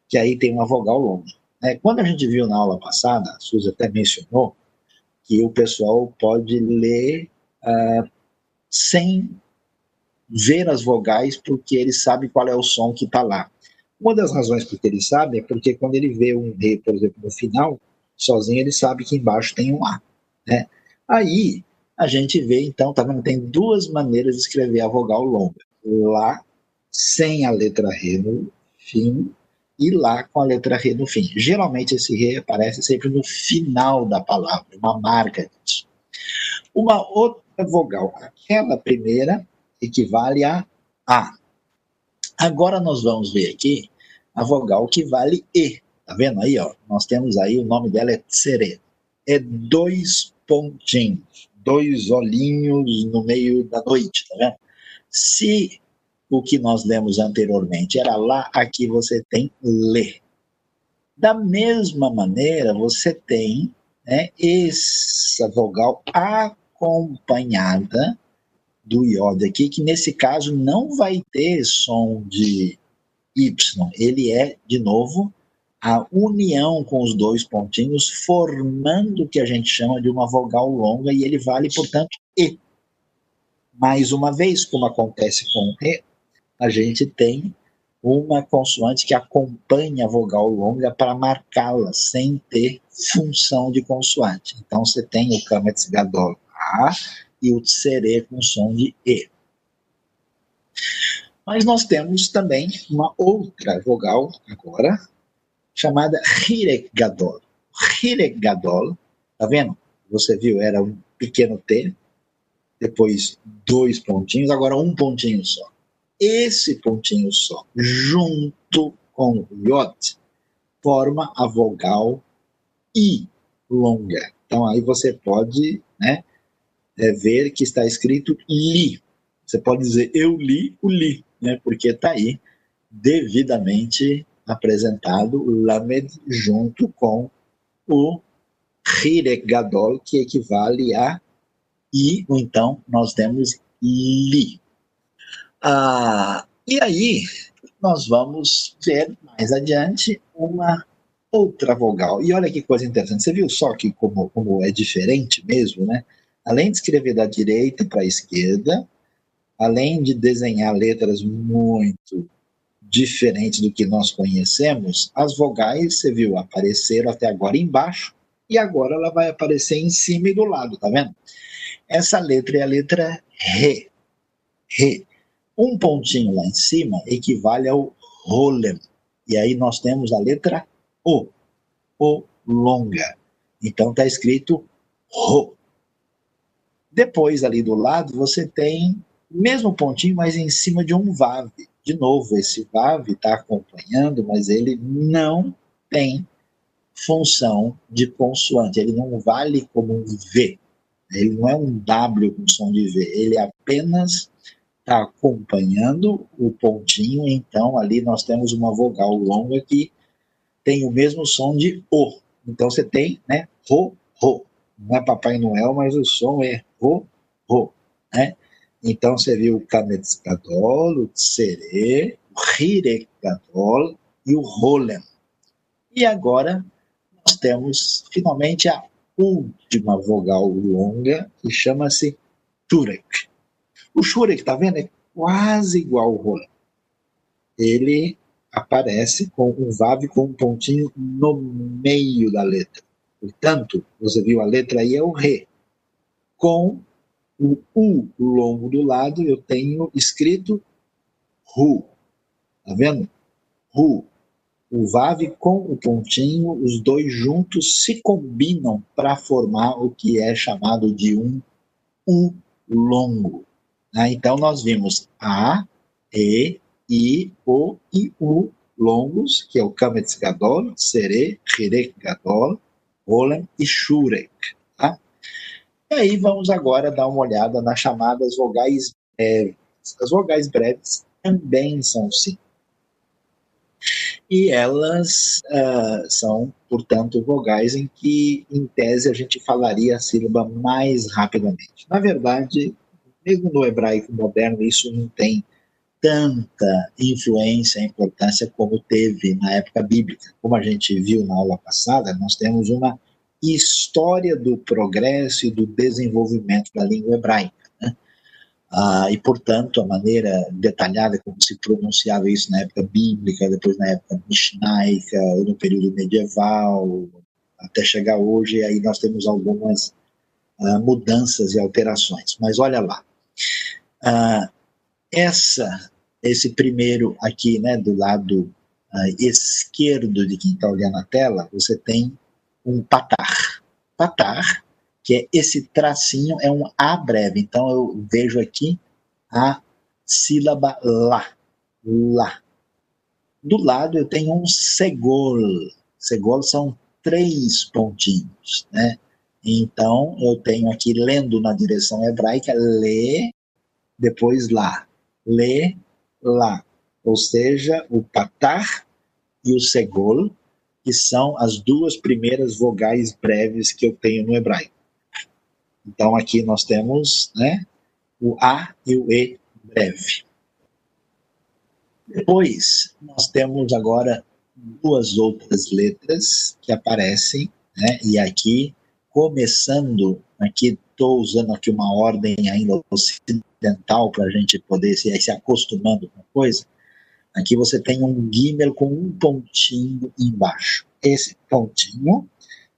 que aí tem uma vogal longa. Né? Quando a gente viu na aula passada, a Suzy até mencionou que o pessoal pode ler uh, sem ver as vogais porque ele sabe qual é o som que está lá. Uma das razões porque ele sabe é porque quando ele vê um re, por exemplo, no final, sozinho ele sabe que embaixo tem um A. Né? Aí a gente vê, então, tá vendo? Tem duas maneiras de escrever a vogal longa. Lá, sem a letra R no fim, e lá com a letra R no fim. Geralmente esse R aparece sempre no final da palavra, uma marca disso. Uma outra vogal, aquela primeira, equivale a A. Agora nós vamos ver aqui a vogal que vale E. Tá vendo aí, ó? Nós temos aí, o nome dela é tsere. É dois pontinhos, dois olhinhos no meio da noite, tá vendo? Se o que nós lemos anteriormente era lá, aqui você tem le. Da mesma maneira, você tem né, essa vogal acompanhada do iod aqui, que nesse caso não vai ter som de Y. Ele é, de novo, a união com os dois pontinhos, formando o que a gente chama de uma vogal longa, e ele vale, portanto, E. Mais uma vez, como acontece com E, a gente tem uma consoante que acompanha a vogal longa para marcá-la, sem ter função de consoante. Então você tem o Kametz Gadol A e o Tsere com som de E. Mas nós temos também uma outra vogal agora, chamada Hirek Gadol. Hirek Gadol, tá vendo? Você viu, era um pequeno T, depois dois pontinhos, agora um pontinho só esse pontinho só, junto com o iot, forma a vogal I longa. Então aí você pode né, é, ver que está escrito li. Você pode dizer eu li o li, né, porque está aí devidamente apresentado o lamed junto com o hirek gadol, que equivale a i, ou então nós temos li. Ah, e aí, nós vamos ver mais adiante uma outra vogal. E olha que coisa interessante. Você viu só que como, como é diferente mesmo, né? Além de escrever da direita para a esquerda, além de desenhar letras muito diferentes do que nós conhecemos, as vogais, você viu, apareceram até agora embaixo e agora ela vai aparecer em cima e do lado, tá vendo? Essa letra é a letra Re. Re. Um pontinho lá em cima equivale ao rolem. E aí nós temos a letra O, O longa. Então está escrito Ro. Depois, ali do lado, você tem mesmo pontinho, mas em cima de um Vav. De novo, esse Vav está acompanhando, mas ele não tem função de consoante. Ele não vale como um V. Ele não é um W com som de V. Ele apenas está acompanhando o pontinho, então ali nós temos uma vogal longa que tem o mesmo som de O. Então você tem, né, ro, ro. Não é Papai Noel, mas o som é ro, ro, né? Então viu o Kametz Gadol, o Tsere, o Hirek Gadol e o Rolem. E agora nós temos finalmente a última vogal longa, que chama-se Turek. O Shurek, tá vendo? É quase igual ao Roland. Ele aparece com um Vav com um pontinho no meio da letra. Portanto, você viu a letra aí é o Re. Com o U longo do lado, eu tenho escrito Ru. Tá vendo? Ru. O Vav com o pontinho, os dois juntos se combinam para formar o que é chamado de um U longo. Né? Então, nós vimos A, E, I, O e U longos, que é o Kametz Gadol, Sere, Hirek Gadol, e Shurek. E aí vamos agora dar uma olhada nas chamadas vogais breves. As vogais breves também são sim. E elas uh, são, portanto, vogais em que, em tese, a gente falaria a sílaba mais rapidamente. Na verdade, mesmo no hebraico moderno, isso não tem tanta influência e importância como teve na época bíblica. Como a gente viu na aula passada, nós temos uma história do progresso e do desenvolvimento da língua hebraica. Né? Ah, e, portanto, a maneira detalhada como se pronunciava isso na época bíblica, depois na época mishnaica, no período medieval, até chegar hoje, aí nós temos algumas ah, mudanças e alterações. Mas olha lá, ah, essa, esse primeiro aqui, né, do lado ah, esquerdo de quem está olhando a tela, você tem um patar. Patar, que é esse tracinho, é um A breve. Então eu vejo aqui A sílaba lá, lá. Do lado eu tenho um segol. Segol são três pontinhos, né? Então eu tenho aqui lendo na direção hebraica le, depois lá, le, lá. Ou seja, o patar e o segol, que são as duas primeiras vogais breves que eu tenho no hebraico. Então aqui nós temos, né, o A e o E breve. Depois, nós temos agora duas outras letras que aparecem, né? E aqui, começando, aqui estou usando aqui uma ordem ainda ocidental para a gente poder se, se acostumando com a coisa. Aqui você tem um gimel com um pontinho embaixo. Esse pontinho,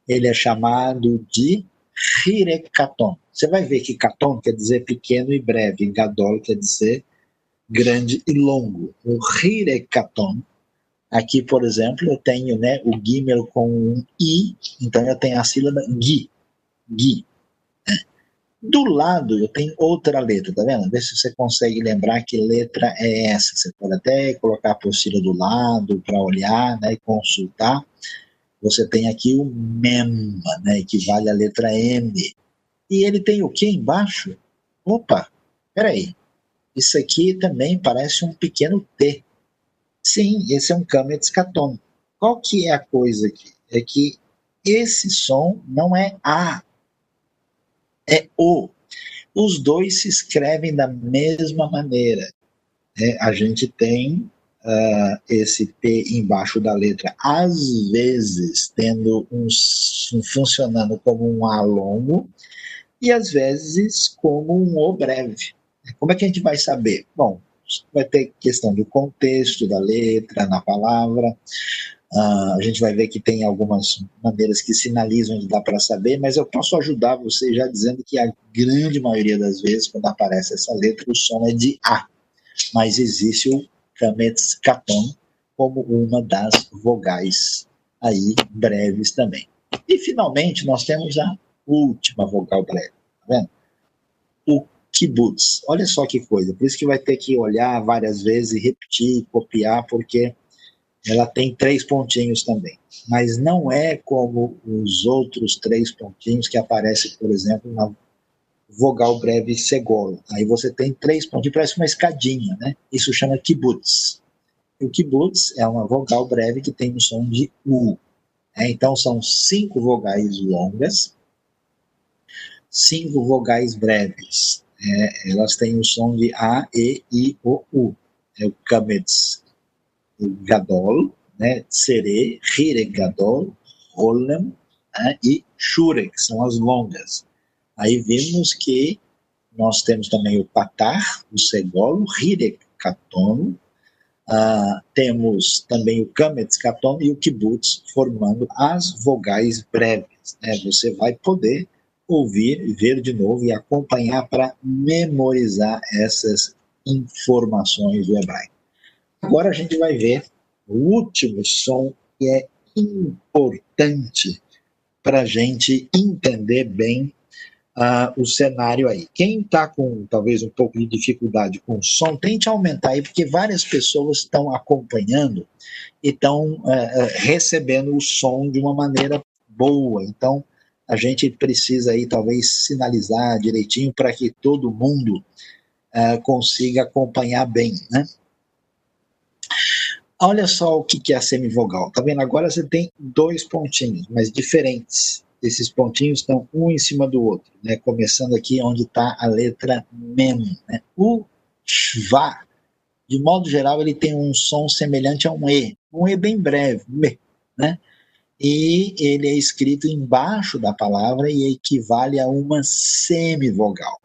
ele é chamado de hirekaton. Você vai ver que katon quer dizer pequeno e breve, gadol quer dizer grande e longo. O hirekaton, aqui, por exemplo, eu tenho né, o gimel com um i, então eu tenho a sílaba gi, gi. Do lado eu tenho outra letra, tá vendo? Vê se você consegue lembrar que letra é essa. Você pode até colocar a apostila do lado para olhar né, e consultar. Você tem aqui o mem, né, equivale à letra M. E ele tem o que embaixo? Opa, peraí. Isso aqui também parece um pequeno T. Sim, esse é um Kametz Katon. Qual que é a coisa aqui? É que esse som não é A, é O. Os dois se escrevem da mesma maneira. É, a gente tem uh, esse P embaixo da letra, às vezes tendo um, um, funcionando como um A longo e às vezes como um O breve. Como é que a gente vai saber? Bom, vai ter questão do contexto da letra, na palavra. Uh, a gente vai ver que tem algumas maneiras que sinalizam onde dá para saber, mas eu posso ajudar você já dizendo que a grande maioria das vezes, quando aparece essa letra, o som é de A. Mas existe o Kametz Katon como uma das vogais aí breves também. E finalmente nós temos a última vogal breve, tá vendo? O kibbutz. Olha só que coisa. Por isso que vai ter que olhar várias vezes, repetir, copiar, porque ela tem três pontinhos também. Mas não é como os outros três pontinhos que aparecem, por exemplo, na vogal breve segolo. Aí você tem três pontinhos, parece uma escadinha, né? Isso chama kibbutz. O kibbutz é uma vogal breve que tem o som de U. É, então são cinco vogais longas, cinco vogais breves é, elas têm o som de A, E, I, O, U. É o Kametz Gadol, né, Sere, Hire Gadol, Holem né, e Shure, que são as longas. Aí vimos que nós temos também o Patar, o Segol, o Hire Katon, uh, temos também o Kametz Katon e o Kibbutz, formando as vogais breves. Né? Você vai poder ouvir, ver de novo e acompanhar para memorizar essas informações do hebraico. Agora a gente vai ver o último som que é importante para a gente entender bem uh, o cenário aí. Quem está com talvez um pouco de dificuldade com o som, tente aumentar aí, porque várias pessoas estão acompanhando e estão uh, uh, recebendo o som de uma maneira boa. Então, a gente precisa aí talvez sinalizar direitinho para que todo mundo uh, consiga acompanhar bem, né? Olha só o que é a semivogal. Tá vendo? Agora você tem dois pontinhos, mas diferentes. Esses pontinhos estão um em cima do outro, né? Começando aqui onde está a letra mem. Né? O shva, de modo geral, ele tem um som semelhante a um e, um e bem breve, né? e ele é escrito embaixo da palavra e equivale a uma semivogal.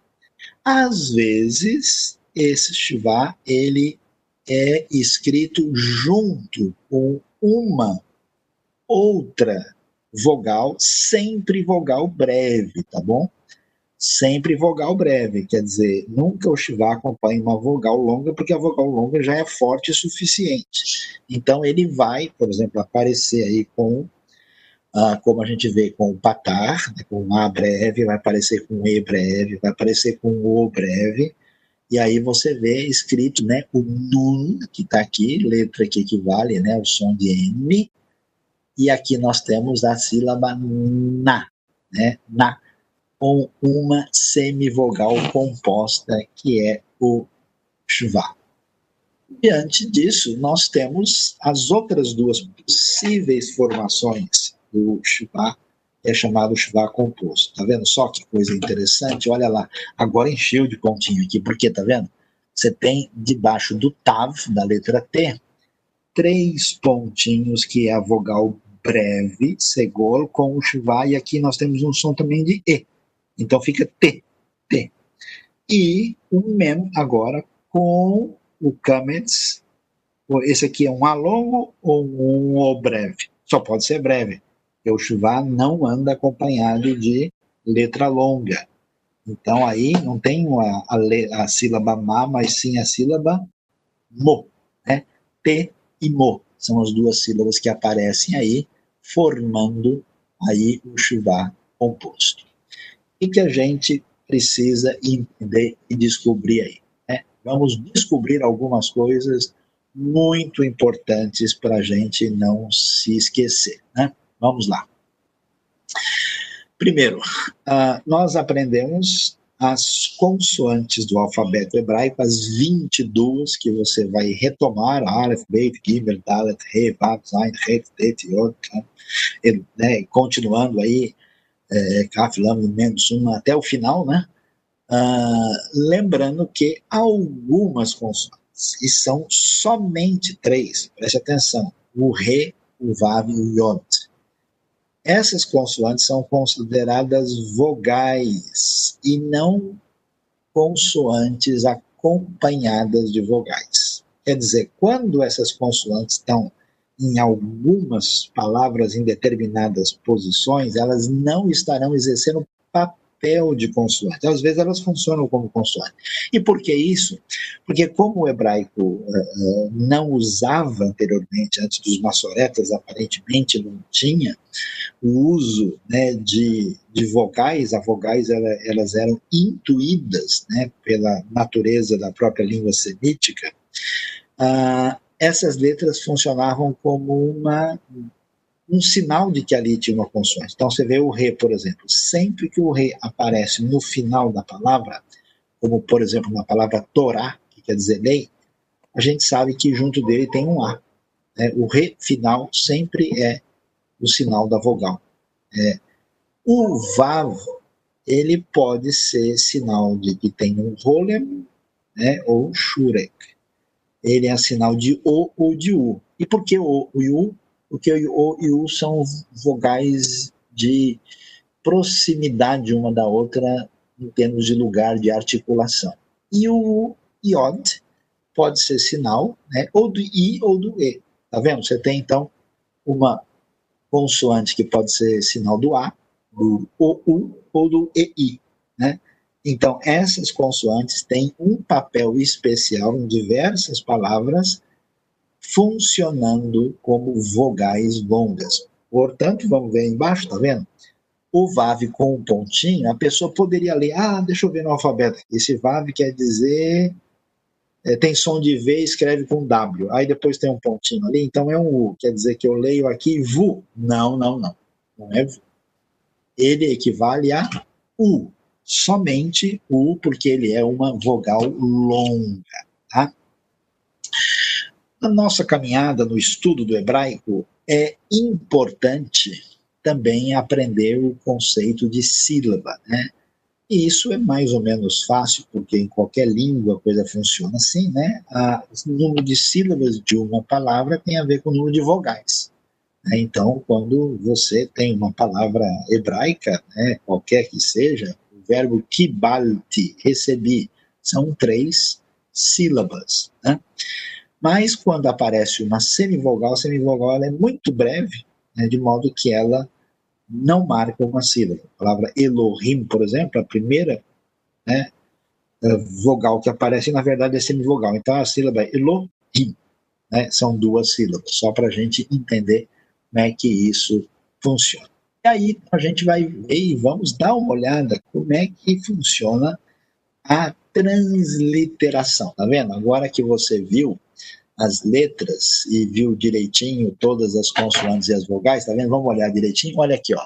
Às vezes, esse shivá, ele é escrito junto com uma outra vogal, sempre vogal breve, tá bom? Sempre vogal breve, quer dizer, nunca o Shivá acompanha uma vogal longa, porque a vogal longa já é forte o suficiente. Então ele vai, por exemplo, aparecer aí com ah, como a gente vê com o patar, né, com A breve, vai aparecer com E breve, vai aparecer com O breve, E aí você vê escrito, né, o nun, que está aqui, letra que equivale, né, o som de N, e aqui nós temos a sílaba na, né, na, com uma semivogal composta, que é o shva. Diante disso, nós temos as outras duas possíveis formações do shva, é chamado Shva composto. Tá vendo só que coisa interessante? Olha lá, agora encheu de pontinho aqui, porque tá vendo? Você tem debaixo do Tav, da letra T, três pontinhos, que é a vogal breve, segol, com o Shva, e aqui nós temos um som também de E. Então fica T, T. E o Mem agora com o Kametz. Esse aqui é um A longo ou um O breve? Só pode ser breve o Shuvá não anda acompanhado de letra longa. Então aí não tem a, a, a sílaba ma, mas sim a sílaba mo. Né? T e mo são as duas sílabas que aparecem aí, formando aí o Shuvá composto. O que a gente precisa entender e descobrir aí? Né? Vamos descobrir algumas coisas muito importantes para a gente não se esquecer. Né? Vamos lá. Primeiro, uh, nós aprendemos as consoantes do alfabeto hebraico, as 22 que você vai retomar, Aleph, Beit, Gimel, Dalet, He, Vav, Zain, Het, Det, Yod, né, continuando aí, é, Kaf, Lam, Mem, Sum, até o final, né? Uh, lembrando que algumas consoantes, e são somente três, preste atenção, o Re, o Vav e o Yod, essas consoantes são consideradas vogais e não consoantes acompanhadas de vogais. Quer dizer, quando essas consoantes estão em algumas palavras em determinadas posições, elas não estarão exercendo papel de consoante. Às vezes elas funcionam como consoante. E por que isso? Porque como o hebraico uh, não usava anteriormente, antes dos maçoretas, aparentemente não tinha o uso né, de, de vogais, as vogais ela, elas eram intuídas né, pela natureza da própria língua semítica, uh, essas letras funcionavam como uma um sinal de que ali tinha uma consoante. Então você vê o re, por exemplo, sempre que o re aparece no final da palavra, como por exemplo na palavra Torá, que quer dizer lei, a gente sabe que junto dele tem um A. Né? O re final sempre é o sinal da vogal. É, o vav, ele pode ser sinal de que tem um rolem né, ou shurek. Ele é sinal de o ou de u. E por que o e u? Porque o e o são vogais de proximidade uma da outra em termos de lugar de articulação. E o iod pode ser sinal, né, ou do i ou do e. Tá vendo? Você tem então uma consoante que pode ser sinal do a, do ou ou do ei, né? Então, essas consoantes têm um papel especial em diversas palavras funcionando como vogais longas. Portanto, vamos ver embaixo, tá vendo? O VAV com um pontinho, a pessoa poderia ler, ah, deixa eu ver no alfabeto. Esse VAV quer dizer, é, tem som de V, escreve com W. Aí depois tem um pontinho ali, então é um U. Quer dizer que eu leio aqui VU. Não, não, não. Não é VU. Ele equivale a U. Somente U, porque ele é uma vogal longa, tá? Na nossa caminhada no estudo do hebraico, é importante também aprender o conceito de sílaba, né? E isso é mais ou menos fácil, porque em qualquer língua a coisa funciona assim, né? o número de sílabas de uma palavra tem a ver com o número de vogais. Né? Então, quando você tem uma palavra hebraica, né, qualquer que seja, o verbo kibalti, recebi, são três sílabas, né? Mas quando aparece uma semivogal, a semivogal é muito breve, né, de modo que ela não marca uma sílaba. A palavra Elohim, por exemplo, a primeira né, vogal que aparece, na verdade, é semivogal. Então a sílaba é Elohim. Né, são duas sílabas, só para a gente entender como é que isso funciona. E aí a gente vai ver e vamos dar uma olhada como é que funciona a transliteração. Tá vendo? Agora que você viu as letras e viu direitinho todas as consoantes e as vogais, tá vendo? Vamos olhar direitinho. Olha aqui, ó.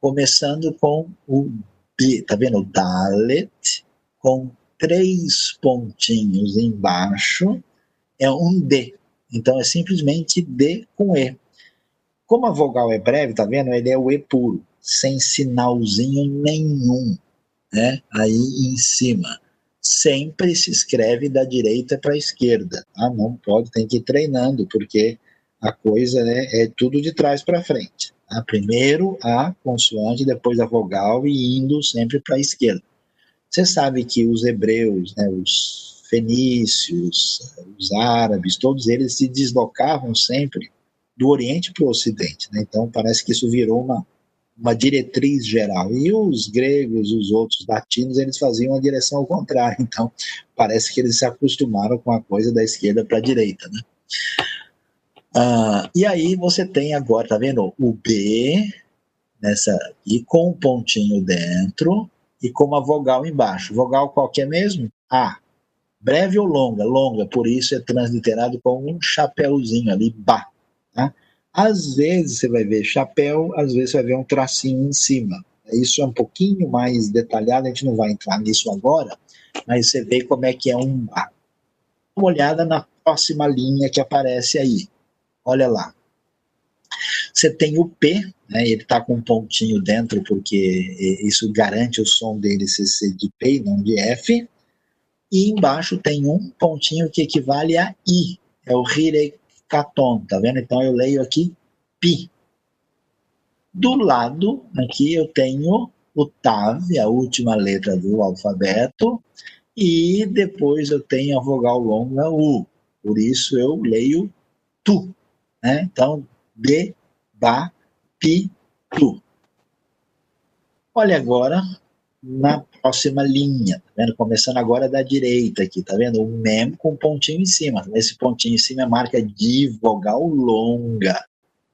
Começando com o B, tá vendo? Dalet com três pontinhos embaixo é um D. Então é simplesmente D com E. Como a vogal é breve, tá vendo? Ele é o E puro, sem sinalzinho nenhum, né? Aí em cima. Sempre se escreve da direita para a esquerda. Ah, não pode, tem que ir treinando, porque a coisa né, é tudo de trás para frente. Tá? Primeiro a consoante, depois a vogal e indo sempre para a esquerda. Você sabe que os hebreus, né, os fenícios, os árabes, todos eles se deslocavam sempre do Oriente para o Ocidente. Né? Então, parece que isso virou uma, uma diretriz geral. E os gregos, os outros latinos, eles faziam a direção ao contrário. Então, parece que eles se acostumaram com a coisa da esquerda para a direita. Né? Ah, e aí você tem agora, tá vendo? O B nessa e com um pontinho dentro e com uma vogal embaixo. Vogal qualquer mesmo? A. Breve ou longa? Longa, por isso é transliterado com um chapéuzinho ali, ba. Tá? Às vezes você vai ver chapéu, às vezes você vai ver um tracinho em cima. Isso é um pouquinho mais detalhado, a gente não vai entrar nisso agora, mas você vê como é que é um ba. Uma olhada na próxima linha que aparece aí. Olha lá. Você tem o P, né, ele está com um pontinho dentro, porque isso garante o som dele ser de P e não de F. E embaixo tem um pontinho que equivale a I, é o Hirekaton, tá vendo? Então eu leio aqui Pi. Do lado, aqui eu tenho o TAV, a última letra do alfabeto, e depois eu tenho a vogal longa U. Por isso eu leio Tu. Né? Então, B, Ba, Pi, Tu. Olha agora na próxima linha, tá vendo? Começando agora da direita aqui, tá vendo? O mem com um pontinho em cima. Esse pontinho em cima é marca de vogal longa.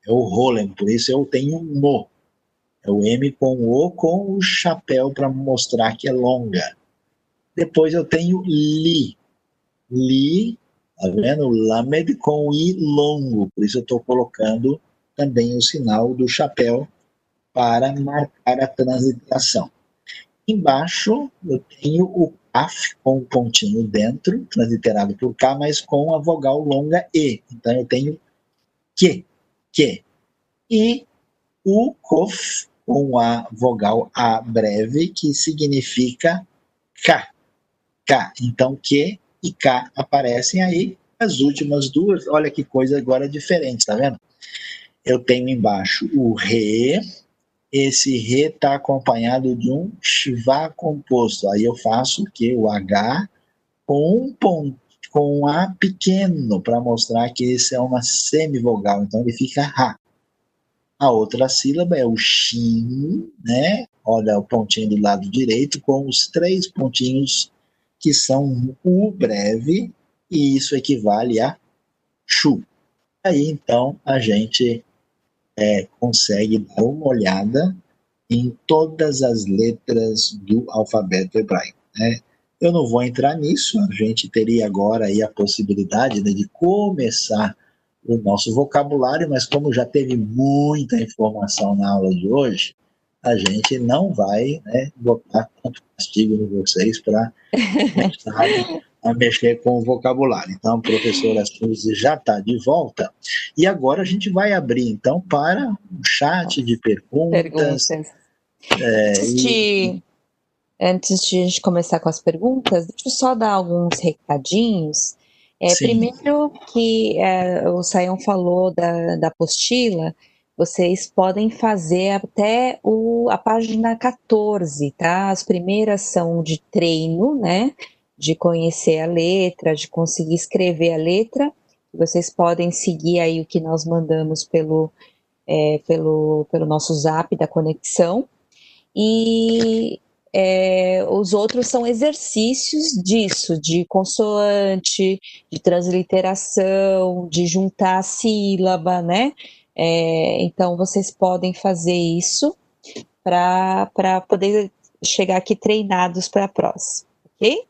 É o Rolen, por isso eu tenho no. É o M com o O com o chapéu para mostrar que é longa. Depois eu tenho li. Li, tá vendo? Lamed com I longo, por isso eu estou colocando também o sinal do chapéu para marcar a transliteração. Embaixo eu tenho o CAF com um pontinho dentro, transliterado por K, mas com a vogal longa E. Então eu tenho que, que. E o COF com a vogal A breve, que significa K. K. Então que e K aparecem aí. As últimas duas, olha que coisa agora diferente, tá vendo? Eu tenho embaixo o Re, esse Re está acompanhado de um Shva composto. Aí eu faço o que? O H com um ponto, com um A pequeno, para mostrar que esse é uma semivogal. Então ele fica Ra. A outra sílaba é o Shin, né? Olha o pontinho do lado direito, com os três pontinhos que são U breve, e isso equivale a Shu. Aí então a gente é, consegue dar uma olhada em todas as letras do alfabeto hebraico. Né? Eu não vou entrar nisso, a gente teria agora aí a possibilidade né, de começar o nosso vocabulário, mas como já teve muita informação na aula de hoje, a gente não vai né, botar tanto castigo em vocês para a mexer com o vocabulário. Então, a professora Suzy já está de volta. E agora a gente vai abrir, então, para um chat de perguntas. perguntas. É, antes, de, e... antes de a gente começar com as perguntas, deixa eu só dar alguns recadinhos. É, primeiro que é, o Sayão falou da, da apostila, vocês podem fazer até o, a página 14, tá? As primeiras são de treino, né? De conhecer a letra, de conseguir escrever a letra. Vocês podem seguir aí o que nós mandamos pelo, é, pelo, pelo nosso zap da conexão. E é, os outros são exercícios disso, de consoante, de transliteração, de juntar sílaba, né? É, então vocês podem fazer isso para poder chegar aqui treinados para a próxima, ok?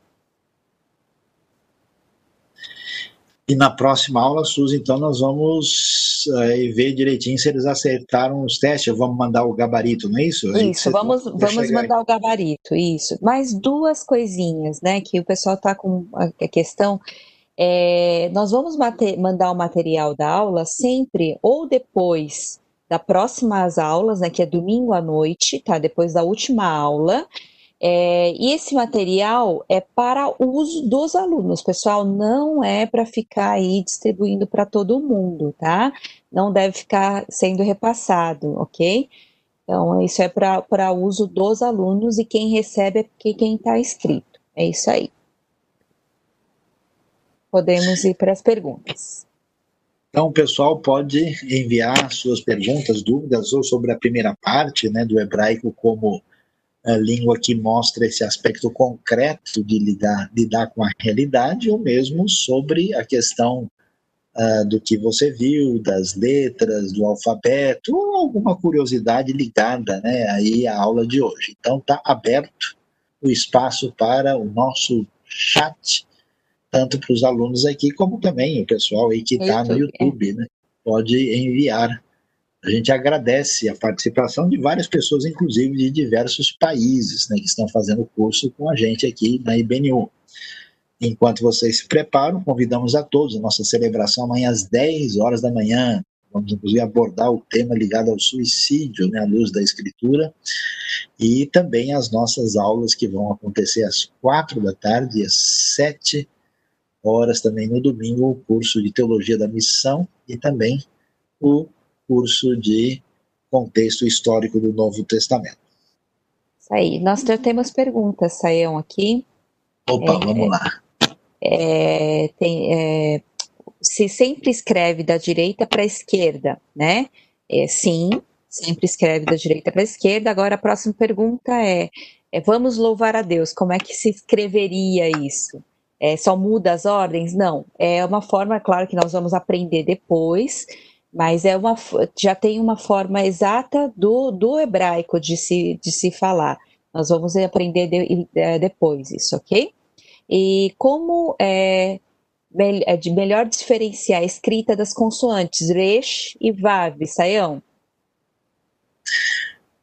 E na próxima aula, Suzy, então nós vamos uh, ver direitinho se eles acertaram os testes. Vamos mandar o gabarito, não é isso? Isso, vamos, vamos mandar aí. o gabarito, isso. Mais duas coisinhas, né? Que o pessoal está com a questão. É, nós vamos mandar o material da aula sempre ou depois das próximas aulas, né? Que é domingo à noite, tá? Depois da última aula. É, e esse material é para uso dos alunos, pessoal, não é para ficar aí distribuindo para todo mundo, tá? Não deve ficar sendo repassado, ok? Então, isso é para uso dos alunos e quem recebe é quem está inscrito. É isso aí. Podemos ir para as perguntas. Então, pessoal pode enviar suas perguntas, dúvidas, ou sobre a primeira parte né, do hebraico como a língua que mostra esse aspecto concreto de lidar, lidar com a realidade, ou mesmo sobre a questão uh, do que você viu, das letras, do alfabeto, ou alguma curiosidade ligada né, aí à aula de hoje. Então está aberto o espaço para o nosso chat, tanto para os alunos aqui, como também o pessoal aí que está no YouTube, né? Pode enviar a gente agradece a participação de várias pessoas, inclusive de diversos países, né, que estão fazendo curso com a gente aqui na IBNU. Enquanto vocês se preparam, convidamos a todos a nossa celebração amanhã às 10 horas da manhã. Vamos, inclusive, abordar o tema ligado ao suicídio, né, à luz da escritura, e também as nossas aulas que vão acontecer às 4 da tarde e às 7 horas também no domingo, o curso de Teologia da Missão e também o curso de contexto histórico do Novo Testamento. Isso aí. Nós já temos perguntas, Saião, aqui. Opa, é, vamos lá. É, tem, é, se sempre escreve da direita para a esquerda, né? É, sim, sempre escreve da direita para a esquerda. Agora a próxima pergunta é, é, vamos louvar a Deus, como é que se escreveria isso? É, só muda as ordens? Não, é uma forma, claro que nós vamos aprender depois, mas é uma, já tem uma forma exata do, do hebraico de se, de se falar. Nós vamos aprender de, de, depois isso, ok? E como é, é, de melhor diferenciar a escrita das consoantes resh e vav, Saião?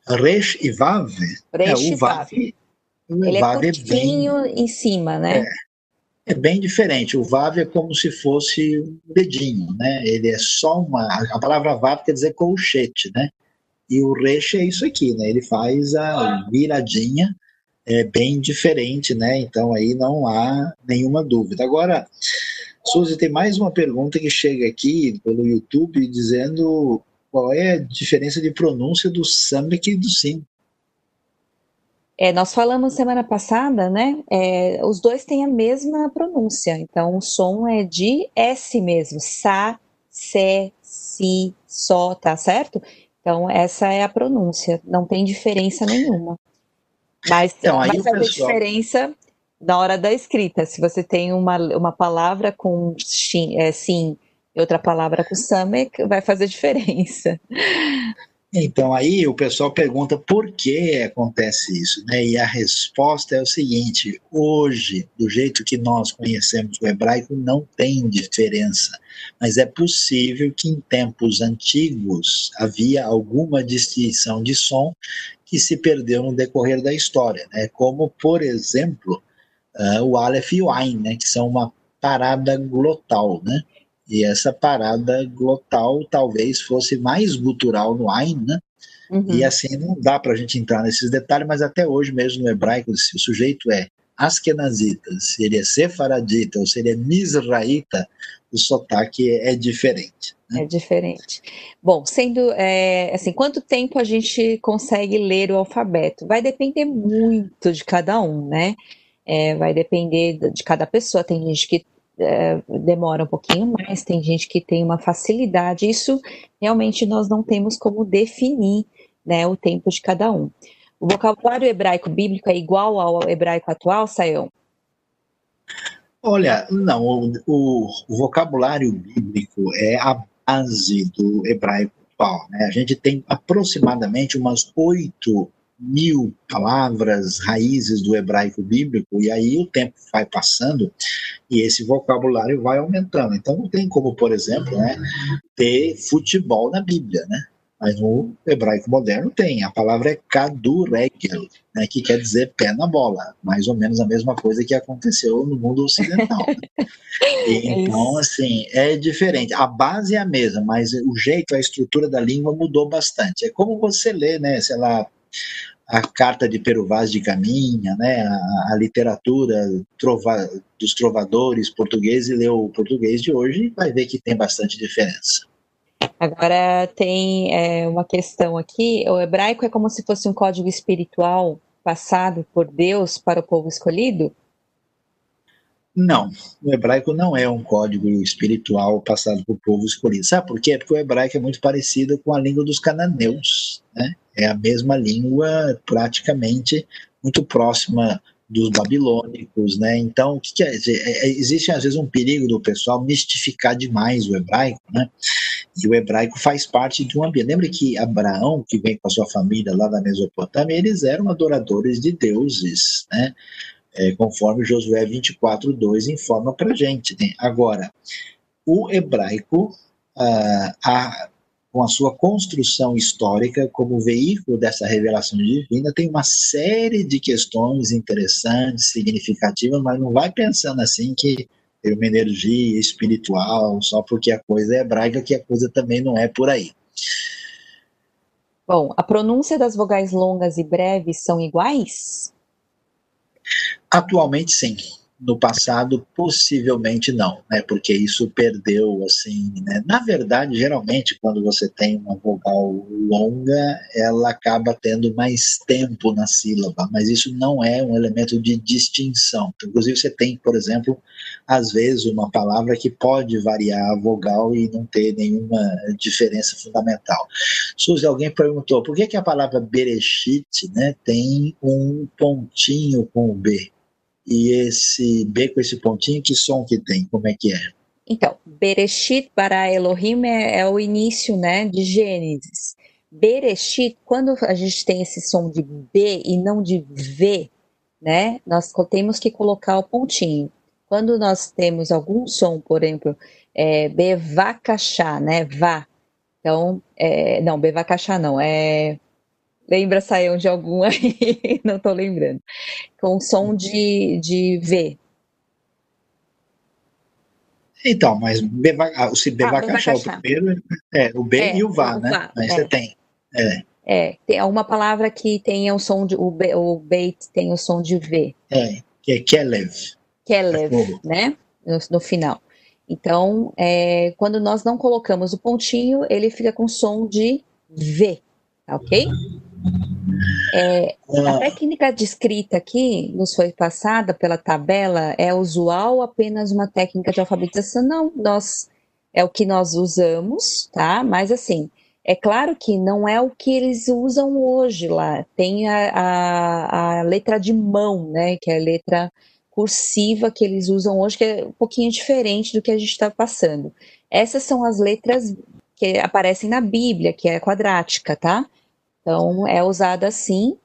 Resh e vav? Resh é, o vav. vav. Ele vav é curtinho é bem... em cima, né? É é bem diferente. O VAV é como se fosse um dedinho, né? Ele é só uma. A palavra VAV quer dizer colchete, né? E o reche é isso aqui, né? Ele faz a viradinha, é bem diferente, né? Então aí não há nenhuma dúvida. Agora, Suzy, tem mais uma pergunta que chega aqui pelo YouTube dizendo qual é a diferença de pronúncia do Samick e do Sim. É, nós falamos semana passada, né? É, os dois têm a mesma pronúncia, então o som é de S mesmo, sa, se, si, só, tá certo? Então essa é a pronúncia, não tem diferença nenhuma. Mas então, vai fazer pessoal... diferença na hora da escrita. Se você tem uma, uma palavra com sim, é, sim e outra palavra com samek, vai fazer diferença. Então aí o pessoal pergunta por que acontece isso, né? E a resposta é o seguinte: hoje, do jeito que nós conhecemos o hebraico, não tem diferença, mas é possível que em tempos antigos havia alguma distinção de som que se perdeu no decorrer da história, né? Como por exemplo uh, o Aleph e o Ain, né? Que são uma parada glotal, né? E essa parada glotal talvez fosse mais gutural no Ain, né? Uhum. E assim, não dá para a gente entrar nesses detalhes, mas até hoje mesmo no hebraico, se o sujeito é askenazita, se ele é sefaradita ou se ele é misraíta, o sotaque é diferente. Né? É diferente. Bom, sendo é, assim, quanto tempo a gente consegue ler o alfabeto? Vai depender muito de cada um, né? É, vai depender de cada pessoa. Tem gente que é, demora um pouquinho mais, tem gente que tem uma facilidade. Isso realmente nós não temos como definir né, o tempo de cada um. O vocabulário hebraico bíblico é igual ao hebraico atual, Sayão? Olha, não, o, o, o, vocabulário bíblico é a base do hebraico atual. Né? A gente tem aproximadamente umas oito mil palavras, raízes do hebraico bíblico, e aí o tempo vai passando e esse vocabulário vai aumentando. Então não tem como, por exemplo, né, ter futebol na Bíblia, né? Mas no hebraico moderno tem. A palavra é kaduregel, né, que quer dizer pé na bola. Mais ou menos a mesma coisa que aconteceu no mundo ocidental. então, assim, é diferente. A base é a mesma, mas o jeito, a estrutura da língua mudou bastante. É como você lê, né, sei lá, a carta de Pero Vaz de Caminha, né, a, a literatura trova, dos trovadores portugueses e lê o português de hoje, vai ver que tem bastante diferença. Agora tem é, uma questão aqui: o hebraico é como se fosse um código espiritual passado por Deus para o povo escolhido? Não, o hebraico não é um código espiritual passado por povo escolhido. Sabe por quê? Porque o hebraico é muito parecido com a língua dos cananeus, né? É a mesma língua, praticamente muito próxima dos babilônicos, né? Então, o que, que é? é? Existe às vezes um perigo do pessoal mistificar demais o hebraico, né? E o hebraico faz parte de um ambiente. Lembra que Abraão, que vem com a sua família lá da Mesopotâmia, eles eram adoradores de deuses, né? É, conforme Josué 24, 2 informa para gente. Né? Agora, o hebraico, ah, a, com a sua construção histórica como veículo dessa revelação divina, tem uma série de questões interessantes, significativas, mas não vai pensando assim que tem uma energia espiritual, só porque a coisa é hebraica, que a coisa também não é por aí. Bom, a pronúncia das vogais longas e breves são iguais? Atualmente, sim no passado possivelmente não, né? Porque isso perdeu assim, né? Na verdade, geralmente quando você tem uma vogal longa, ela acaba tendo mais tempo na sílaba, mas isso não é um elemento de distinção. Inclusive você tem, por exemplo, às vezes uma palavra que pode variar a vogal e não ter nenhuma diferença fundamental. Suzy, alguém perguntou, por que que a palavra bereshit, né, tem um pontinho com o B? E esse B com esse pontinho, que som que tem? Como é que é? Então, Bereshit para Elohim é, é, o início né, de Gênesis. Bereshit, quando a gente tem esse som de B e não de V, né, nós temos que colocar o pontinho. Quando nós temos algum som, por exemplo, é, Bevakachá, né, vá. Então, é, não, Bevakachá não, é Lembra, saiu de algum aí, não estou lembrando. Com som de, de V. Então, mas beva, ah, se Bevacaxá, ah, o primeiro é o B é, e o Vá, né? Vá, Aí é. você tem. É. é, tem uma palavra que tem o som de. O, B, o Beit tem o som de V. É, que é Kelev. Kelev, é né? No, no, final. Então, é, quando nós não colocamos o pontinho, ele fica com som de V, tá ok? É, a ah. técnica descrita aqui nos foi passada pela tabela é usual apenas uma técnica de alfabetização? Não, nós é o que nós usamos, tá? Mas assim, é claro que não é o que eles usam hoje lá. Tem a, a, a letra de mão, né? Que é a letra cursiva que eles usam hoje, que é um pouquinho diferente do que a gente está passando. Essas são as letras que aparecem na Bíblia, que é quadrática, tá? Então, é usada assim,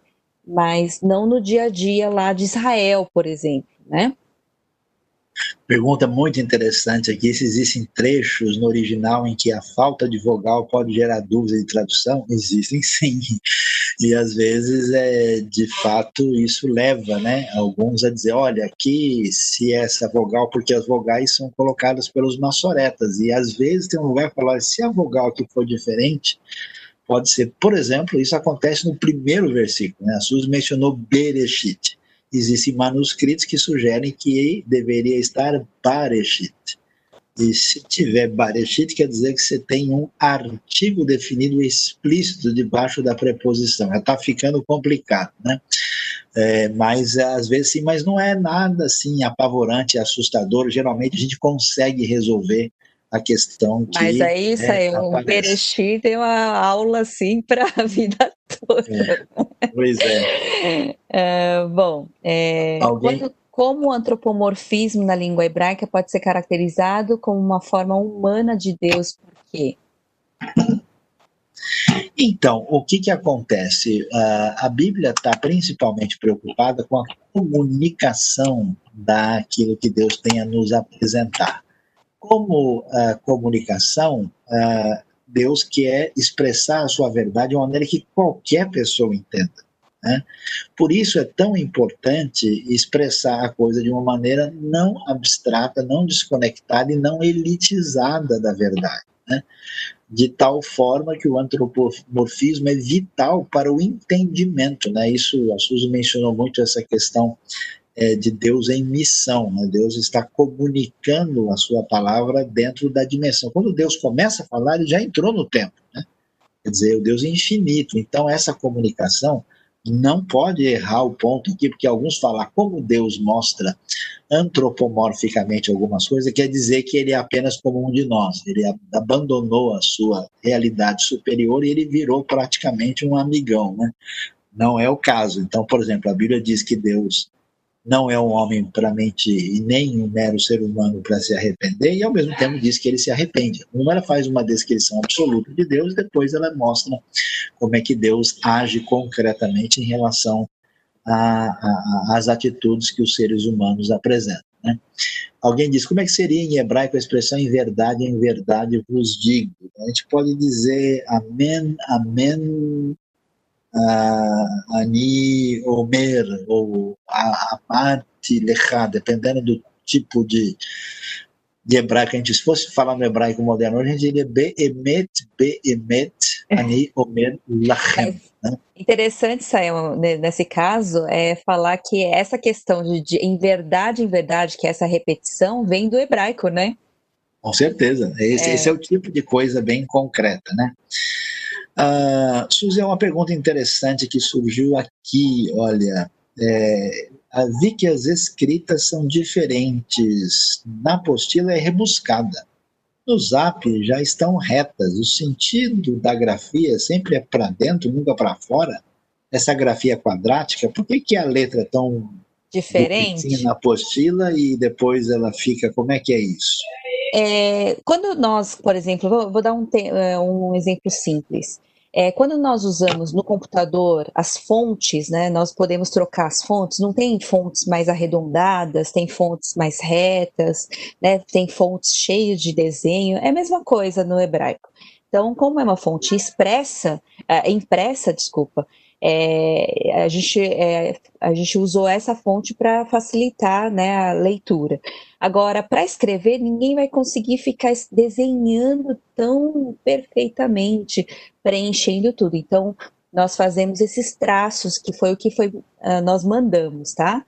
mas não no dia a dia lá de Israel, por exemplo, né? Pergunta muito interessante aqui: se existem trechos no original em que a falta de vogal pode gerar dúvida de tradução? Existem sim. E às vezes, é, de fato, isso leva né, alguns a dizer: olha, aqui se essa vogal, porque as vogais são colocadas pelos maçoretas, e às vezes tem um lugar que fala: se a vogal aqui for diferente, pode ser, por exemplo, isso acontece no primeiro versículo, né? A Suzy mencionou Bereshit. Existem manuscritos que sugerem que deveria estar Bareshit. E se tiver Bareshit, quer dizer que você tem um artigo definido explícito debaixo da preposição. Já está ficando complicado, né? É, mas às vezes sim, mas não é nada assim apavorante, assustador. Geralmente a gente consegue resolver a questão que. Mas aí isso é, aí, o Berechit tem uma aula assim para a vida toda. É, pois é. é bom, é, Alguém... quando, como o antropomorfismo na língua hebraica pode ser caracterizado como uma forma humana de Deus, por quê? Então, o que, que acontece? Uh, a Bíblia está principalmente preocupada com a comunicação daquilo que Deus tem a nos apresentar. Como uh, comunicação, uh, Deus quer expressar a sua verdade de uma maneira que qualquer pessoa entenda. Né? Por isso é tão importante expressar a coisa de uma maneira não abstrata, não desconectada e não elitizada da verdade. Né? De tal forma que o antropomorfismo é vital para o entendimento. Né? Isso, a Suzy mencionou muito essa questão é, de Deus em missão. Né? Deus está comunicando a sua palavra dentro da dimensão. Quando Deus começa a falar, ele já entrou no tempo. Né? Quer dizer, o Deus é infinito. Então, essa comunicação não pode errar o ponto aqui, porque alguns falam como Deus mostra antropomorficamente algumas coisas, quer dizer que ele é apenas como um de nós, ele abandonou a sua realidade superior e ele virou praticamente um amigão, né? Não é o caso. Então, por exemplo, a Bíblia diz que Deus não é um homem para mente e nem um mero ser humano para se arrepender, e ao mesmo tempo diz que ele se arrepende. Uma ela faz uma descrição absoluta de Deus, depois ela mostra como é que Deus age concretamente em relação às atitudes que os seres humanos apresentam. Né? Alguém diz, como é que seria em hebraico a expressão em verdade, em verdade vos digo? A gente pode dizer amém, amém, uh, Ani Omer, ou Amati Lecha, dependendo do tipo de, de hebraico, a gente, se fosse falar no hebraico moderno, a gente diria Be'emet, Be'emet, Ani Omer Lachem. Né? Interessante, Sayão, nesse caso, é falar que essa questão de, de, em verdade, em verdade, que essa repetição vem do hebraico, né? Com certeza. Esse é, esse é o tipo de coisa bem concreta, né? Uh, Suzy, é uma pergunta interessante que surgiu aqui. Olha, é, vi que as escritas são diferentes. Na apostila é rebuscada. No zap já estão retas. O sentido da grafia sempre é para dentro, nunca para fora. Essa grafia quadrática, por que, que a letra é tão diferente na apostila e depois ela fica? Como é que é isso? É, quando nós, por exemplo, vou, vou dar um, é, um, exemplo simples. É, quando nós usamos no computador as fontes, né, nós podemos trocar as fontes. Não tem fontes mais arredondadas, tem fontes mais retas, né, tem fontes cheias de desenho. É a mesma coisa no hebraico. Então, como é uma fonte expressa, é, impressa, desculpa, é, a, gente, é, a gente usou essa fonte para facilitar né, a leitura. Agora, para escrever, ninguém vai conseguir ficar desenhando tão perfeitamente, preenchendo tudo. Então, nós fazemos esses traços, que foi o que foi, uh, nós mandamos, tá?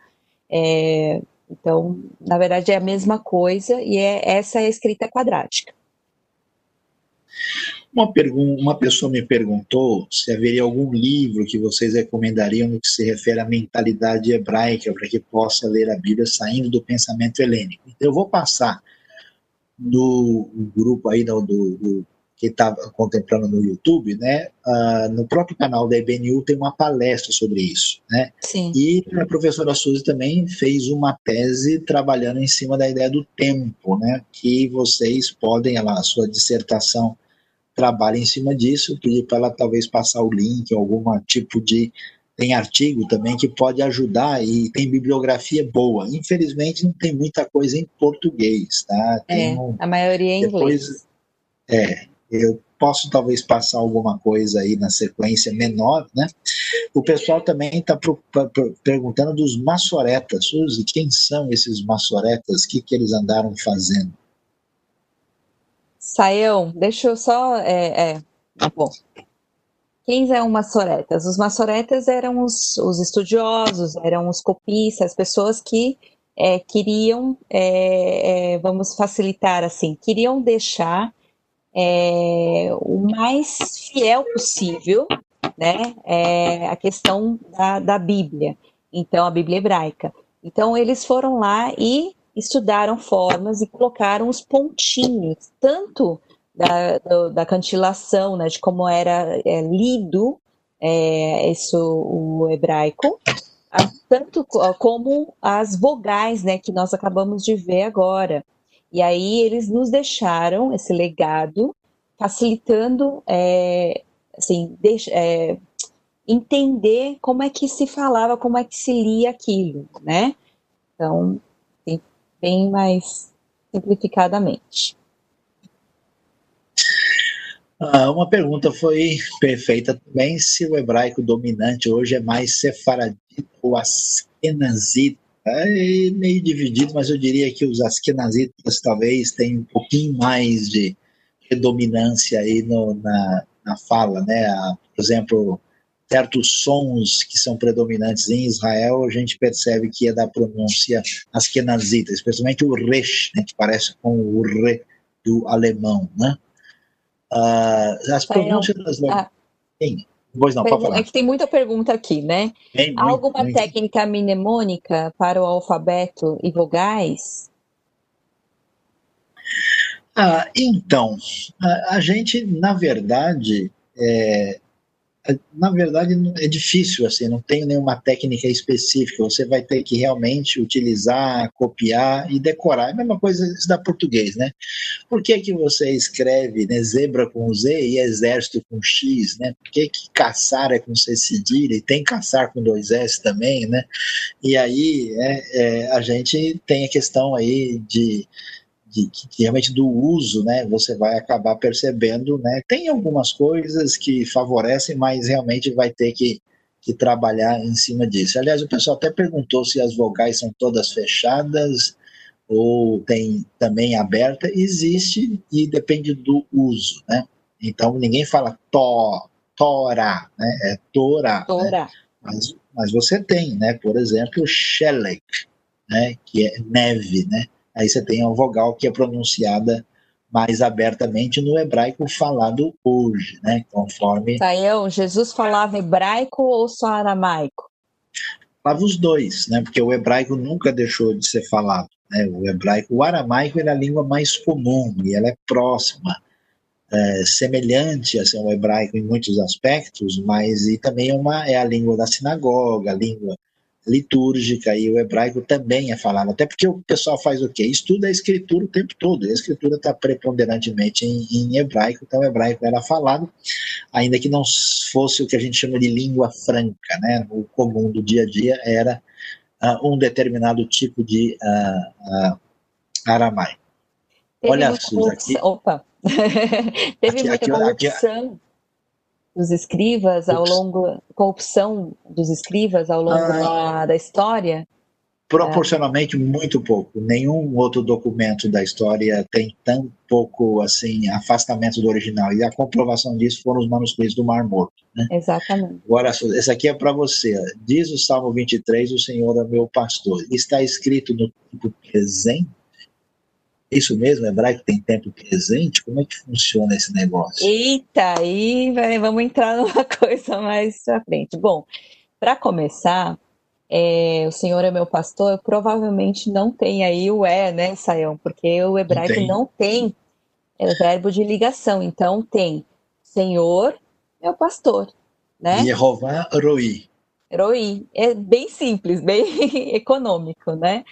É, então, na verdade, é a mesma coisa e é essa é a escrita quadrática. Uma, uma pessoa me perguntou se haveria algum livro que vocês recomendariam no que se refere à mentalidade hebraica para que possa ler a Bíblia saindo do pensamento helênico. Eu vou passar no grupo aí do, do que está contemplando no YouTube, né? Uh, no próprio canal da IBNU tem uma palestra sobre isso, né? Sim. E a professora Suzy também fez uma tese trabalhando em cima da ideia do tempo, né? Que vocês podem, ela, a sua dissertação trabalha em cima disso, pedir para ela talvez passar o link, algum tipo de tem artigo também que pode ajudar e tem bibliografia boa. Infelizmente não tem muita coisa em português, tá? Tem é, um, a maioria é em depois, inglês. É, eu posso talvez passar alguma coisa aí na sequência menor, né? O pessoal também está perguntando dos maçoretas, Suzy, quem são esses maçoretas? O que, que eles andaram fazendo? Saião, deixa eu só. É, é, bom. Quem eram maçoretas? Os maçoretas eram os, os estudiosos, eram os copistas, as pessoas que é, queriam, é, é, vamos facilitar assim, queriam deixar é, o mais fiel possível né, é, a questão da, da Bíblia, então a Bíblia hebraica. Então eles foram lá e estudaram formas e colocaram os pontinhos, tanto da, do, da cantilação, né, de como era é, lido é, isso, o hebraico, tanto como as vogais, né, que nós acabamos de ver agora. E aí eles nos deixaram esse legado, facilitando é, assim, é, entender como é que se falava, como é que se lia aquilo, né? Então, bem mais simplificadamente. Ah, uma pergunta foi perfeita também, se o hebraico dominante hoje é mais sefaradita ou askenazita. É meio dividido, mas eu diria que os askenazitas talvez tenham um pouquinho mais de predominância aí no, na, na fala, né? Por exemplo, certos sons que são predominantes em Israel, a gente percebe que é da pronúncia askenazita, especialmente o resh, né, que parece com o re do alemão, né? Uh, as pronúncias das ah, Sim. Pois não, falar. É que tem muita pergunta aqui, né? Há alguma muito. técnica mnemônica para o alfabeto e vogais? Ah, então, a, a, gente, na verdade, é, na verdade é difícil assim, não tem nenhuma técnica específica. Você vai ter que realmente utilizar, copiar e decorar. É a mesma coisa da português, né? Por que que você escreve né, zebra com Z e exército com X, né? Por que que caçar é com C cedilha e tem caçar com dois S também, né? E aí é, é, a gente tem a questão aí de realmente do uso, né, você vai acabar percebendo, né, tem algumas coisas que favorecem, mas realmente vai ter que, que trabalhar em cima disso. Aliás, o pessoal até perguntou se as vogais são todas fechadas ou tem também aberta, existe e depende do uso, né? Então ninguém fala to, tora, né? É tora. Né? Tora. Né? Mas, mas você tem, né? Por exemplo, shelek, né? Que é neve, né? Aí você tem a vogal que é pronunciada mais abertamente no hebraico falado hoje, né? Conforme. Saião, Jesus falava hebraico ou só aramaico? Falava os dois, né? Porque o hebraico nunca deixou de ser falado. Né? O hebraico, o aramaico é a língua mais comum e ela é próxima, é, semelhante assim, ao hebraico em muitos aspectos, mas e também é, uma, é a língua da sinagoga, a língua litúrgica e o hebraico também é falado, até porque o pessoal faz o quê? Estuda a escritura o tempo todo, a escritura está preponderantemente em, em, hebraico, então o hebraico era falado, ainda que não fosse o que a gente chama de língua franca, né? o comum do dia a dia era uh, um determinado tipo de uh, uh, aramaico. Olha, Suzy, aqui... Opa! Teve aqui, muita aqui, corrupção. Aqui, dos escrivas ao longo, corrupção dos escrivas ao longo ah, da, da, história? Proporcionalmente, é. muito pouco. Nenhum outro documento da história tem tão pouco assim afastamento do original. E a comprovação disso foram os manuscritos do Mar Morto. Né? Exatamente. Agora, esse aqui é para você. Diz o Salmo 23, o Senhor é meu pastor. Está escrito no tempo presente isso mesmo, hebraico tem tempo presente? Como é que funciona esse negócio? Eita, aí vamos entrar numa coisa mais pra frente. Bom, para começar, é, o Senhor é meu pastor, provavelmente não tem aí o é, né, Saião? Porque o hebraico não tem, não tem é, verbo de ligação. Então tem Senhor, meu pastor, né? Jeová Roi. Roi. É bem simples, bem econômico, né?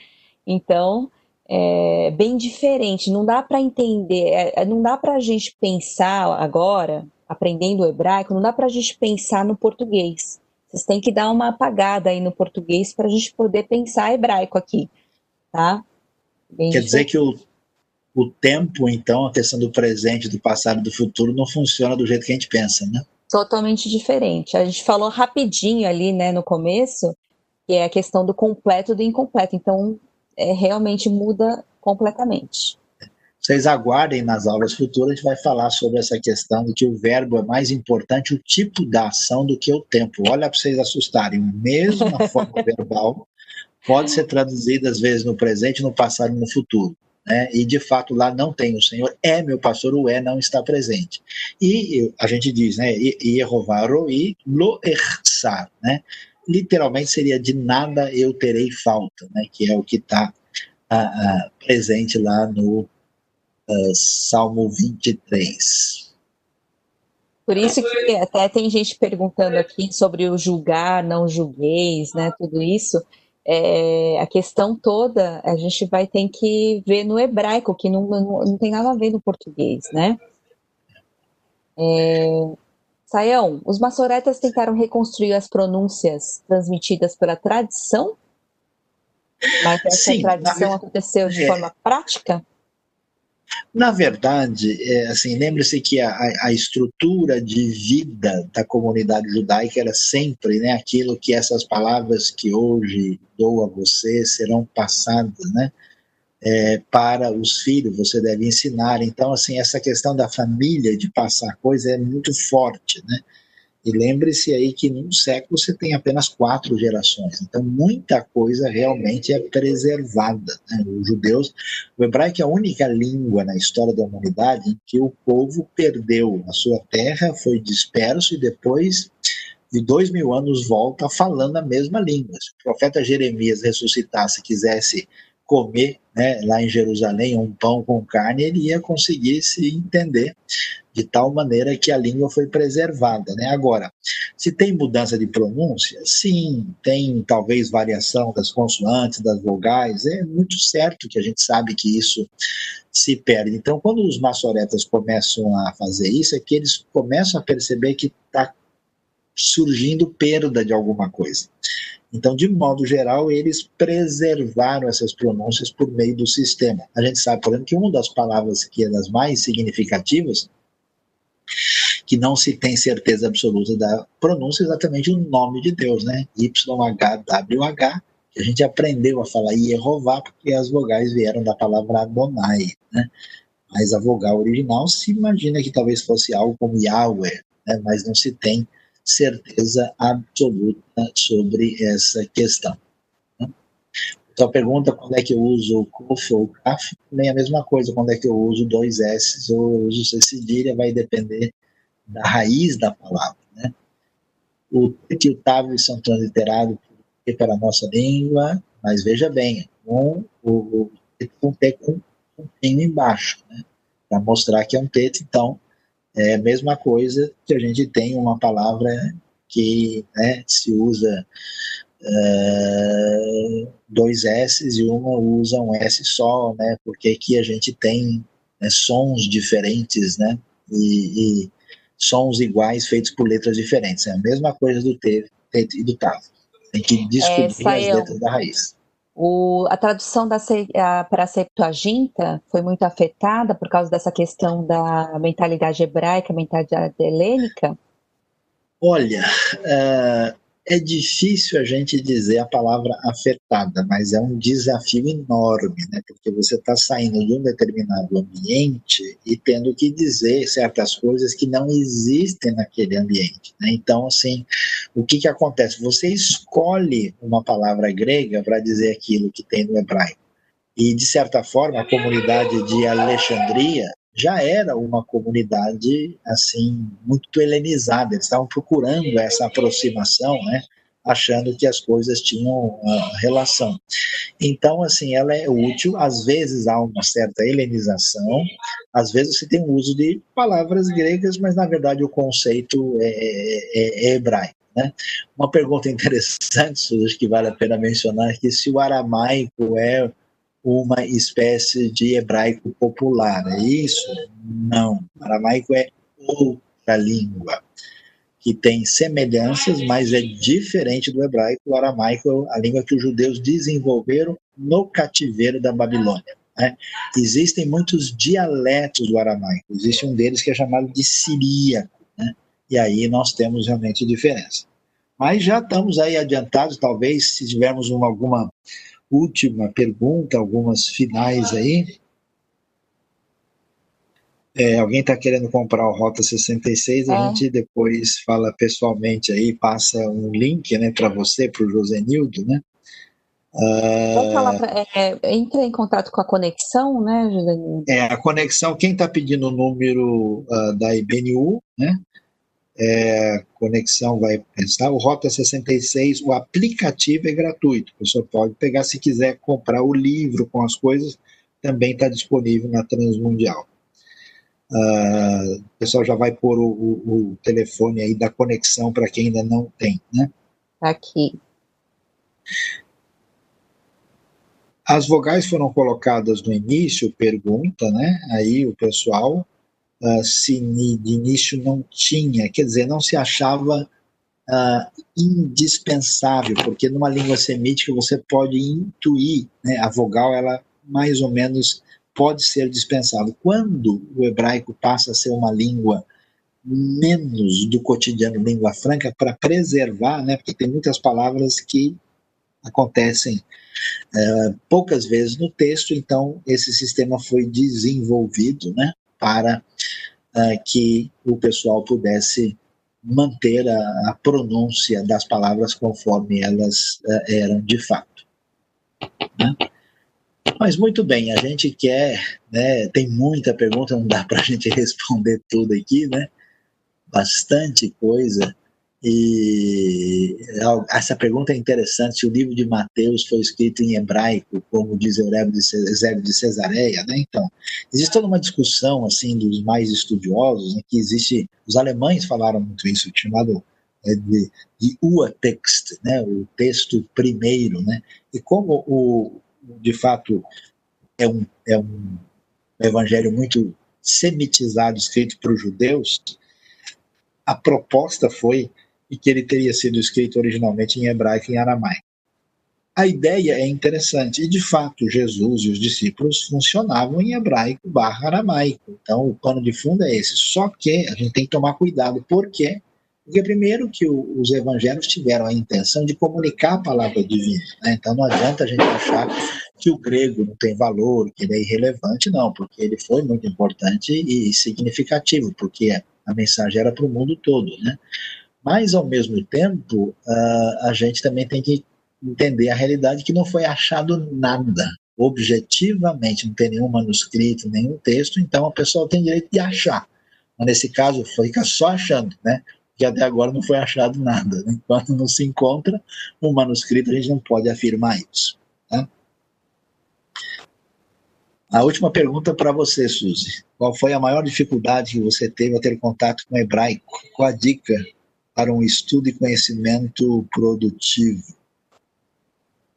Então, é, bem diferente. Não dá para entender, é, é, não dá para a gente pensar agora, aprendendo o hebraico, não dá para a gente pensar no português. Vocês têm que dar uma apagada aí no português para a gente poder pensar hebraico aqui, tá? Bem Quer diferente. dizer que o, o tempo, então, a questão do presente, do passado e do futuro não funciona do jeito que a gente pensa, né? Totalmente diferente. A gente falou rapidinho ali, né, no começo, que é a questão do completo e do incompleto. Então, é, realmente muda completamente. Vocês aguardem nas aulas futuras, a gente vai falar sobre essa questão de que o verbo é mais importante o tipo da ação do que o tempo. Olha para vocês assustarem, mesmo a forma verbal pode ser traduzida às vezes no presente, no passado e no futuro. Né? E de fato lá não tem o Senhor é meu pastor, o é não está presente. E a gente diz, né, Yehová roi lo echsar, né? Literalmente seria de nada eu terei falta, né? que é o que está ah, ah, presente lá no uh, Salmo 23. Por isso que até tem gente perguntando aqui sobre o julgar, não julgueis, né? Tudo isso. É, a questão toda a gente vai ter que ver no hebraico, que não, não, não tem nada a ver no português, né? É, Saião, os maçoretas tentaram reconstruir as pronúncias transmitidas pela tradição, mas essa Sim, tradição aconteceu de é, forma prática? Na verdade, é, assim, lembre-se que a, a, estrutura de vida da comunidade judaica era sempre né, aquilo que essas palavras que hoje dou a você serão passadas, né? É, para os filhos, você deve ensinar. Então, assim, essa questão da família, de passar coisa, é muito forte, né? E lembre-se aí que num século você tem apenas quatro gerações, então muita coisa realmente é preservada. Né? Os judeus, o hebraico é a única língua na história da humanidade em que o povo perdeu a sua terra, foi disperso e depois de dois mil anos volta falando a mesma língua. Se o profeta Jeremias ressuscitasse, quisesse comer né, lá em Jerusalém um pão com carne, ele ia conseguir se entender de tal maneira que a língua foi preservada. Né? Agora, se tem mudança de pronúncia, sim, tem talvez variação das consoantes, das vogais, é muito certo que a gente sabe que isso se perde. Então, quando os maçoretas começam a fazer isso, é que eles começam a perceber que está surgindo perda de alguma coisa. Então, de modo geral, eles preservaram essas pronúncias por meio do sistema. A gente sabe, por exemplo, que uma das palavras que é das mais significativas, que não se tem certeza absoluta da pronúncia, é exatamente o nome de Deus, né? YHWH, que a gente aprendeu a falar Yehová, porque as vogais vieram da palavra Adonai, né? Mas a vogal original se imagina que talvez fosse algo como Yahweh, né? mas não se tem certeza absoluta sobre essa questão. Então, pergunta quando é que eu uso o CUF ou o CAF, nem a mesma coisa, quando é que eu uso dois S ou uso C cedilha, vai depender da raiz da palavra. Né? O T e o TAV são transliterados para a nossa língua, mas veja bem, um, o, o T com um pinho embaixo, né? para mostrar que é um teto, então é a mesma coisa que a gente tem uma palavra que né, se usa uh, dois S e uma usa um S só, né? Porque aqui a gente tem né, sons diferentes, né? E, e, sons iguais feitos por letras diferentes. É a mesma coisa do T, T e do TAV. Tem que descobrir é, as letras da raiz. O, a tradução para a Septuaginta foi muito afetada por causa dessa questão da mentalidade hebraica, mentalidade helênica? Olha, uh, é difícil a gente dizer a palavra afetada, mas é um desafio enorme, né? Porque você está saindo de um determinado ambiente e tendo que dizer certas coisas que não existem naquele ambiente. Né? Então, assim, o que, que acontece? Você escolhe uma palavra grega para dizer aquilo que tem no hebraico. E, de certa forma, a comunidade de Alexandria já era uma comunidade assim muito helenizada, eles estavam procurando essa aproximação, né? achando que as coisas tinham uh, relação. Então, assim, ela é útil, às vezes há uma certa helenização, às vezes se tem o uso de palavras gregas, mas na verdade o conceito é, é, é hebraico. Né? Uma pergunta interessante, Suzy, que vale a pena mencionar, é que se o aramaico é uma espécie de hebraico popular. É isso? Não. O aramaico é outra língua que tem semelhanças, mas é diferente do hebraico. O aramaico é a língua que os judeus desenvolveram no cativeiro da Babilônia. Né? Existem muitos dialetos do aramaico. Existe um deles que é chamado de siríaco. Né? E aí nós temos realmente diferença. Mas já estamos aí adiantados, talvez, se tivermos uma, alguma última pergunta, algumas finais aí. É, alguém está querendo comprar o Rota 66, a é. gente depois fala pessoalmente aí, passa um link né, para você, para o Josenildo, né? Uh, pra, é, entra em contato com a conexão, né, Josenildo? É, a conexão, quem está pedindo o número uh, da IBNU, né? É, conexão vai pensar. O Rota 66, o aplicativo é gratuito. A pessoa pode pegar, se quiser comprar o livro com as coisas, também está disponível na Transmundial. Uh, o pessoal já vai pôr o, o, o telefone aí da conexão para quem ainda não tem, né? Aqui. As vogais foram colocadas no início, pergunta, né? Aí o pessoal uh, se de início não tinha, quer dizer, não se achava uh, indispensável, porque numa língua semítica você pode intuir, né, a vogal ela mais ou menos pode ser dispensável. Quando o hebraico passa a ser uma língua menos do cotidiano língua franca para preservar, né, porque tem muitas palavras que acontecem uh, poucas vezes no texto, então esse sistema foi desenvolvido né, para uh, que o pessoal pudesse manter a, a, pronúncia das palavras conforme elas uh, eram de fato. Né? Mas muito bem, a gente quer, né, tem muita pergunta, não dá para a gente responder tudo aqui, né? Bastante coisa. E essa pergunta é interessante. Se o livro de Mateus foi escrito em hebraico, como diz Eusébio de, de Cesareia, né? Então, existe toda uma discussão assim dos mais estudiosos, né, que existe. Os alemães falaram muito isso, chamado é, de, de Urtext, né? O texto primeiro, né? E como o de fato é um é um evangelho muito semitizado, escrito para os judeus, a proposta foi e que ele teria sido escrito originalmente em hebraico e em aramaico. A ideia é interessante, e de fato Jesus e os discípulos funcionavam em hebraico barra aramaico. Então o pano de fundo é esse. Só que a gente tem que tomar cuidado, por quê? Porque primeiro que o, os evangelhos tiveram a intenção de comunicar a palavra divina. Né? Então não adianta a gente achar que o grego não tem valor, que ele é irrelevante, não, porque ele foi muito importante e significativo, porque a mensagem era para o mundo todo. Né? Mas, ao mesmo tempo, uh, a gente também tem que entender a realidade que não foi achado nada. Objetivamente, não tem nenhum manuscrito, nenhum texto, então a pessoa tem direito de achar. Mas nesse caso, fica só achando, né? Porque até agora não foi achado nada. Enquanto não se encontra um manuscrito, a gente não pode afirmar isso. Tá? A última pergunta para você, Suzy. Qual foi a maior dificuldade que você teve ao ter contato com o hebraico? Qual a dica para um estudo e conhecimento produtivo?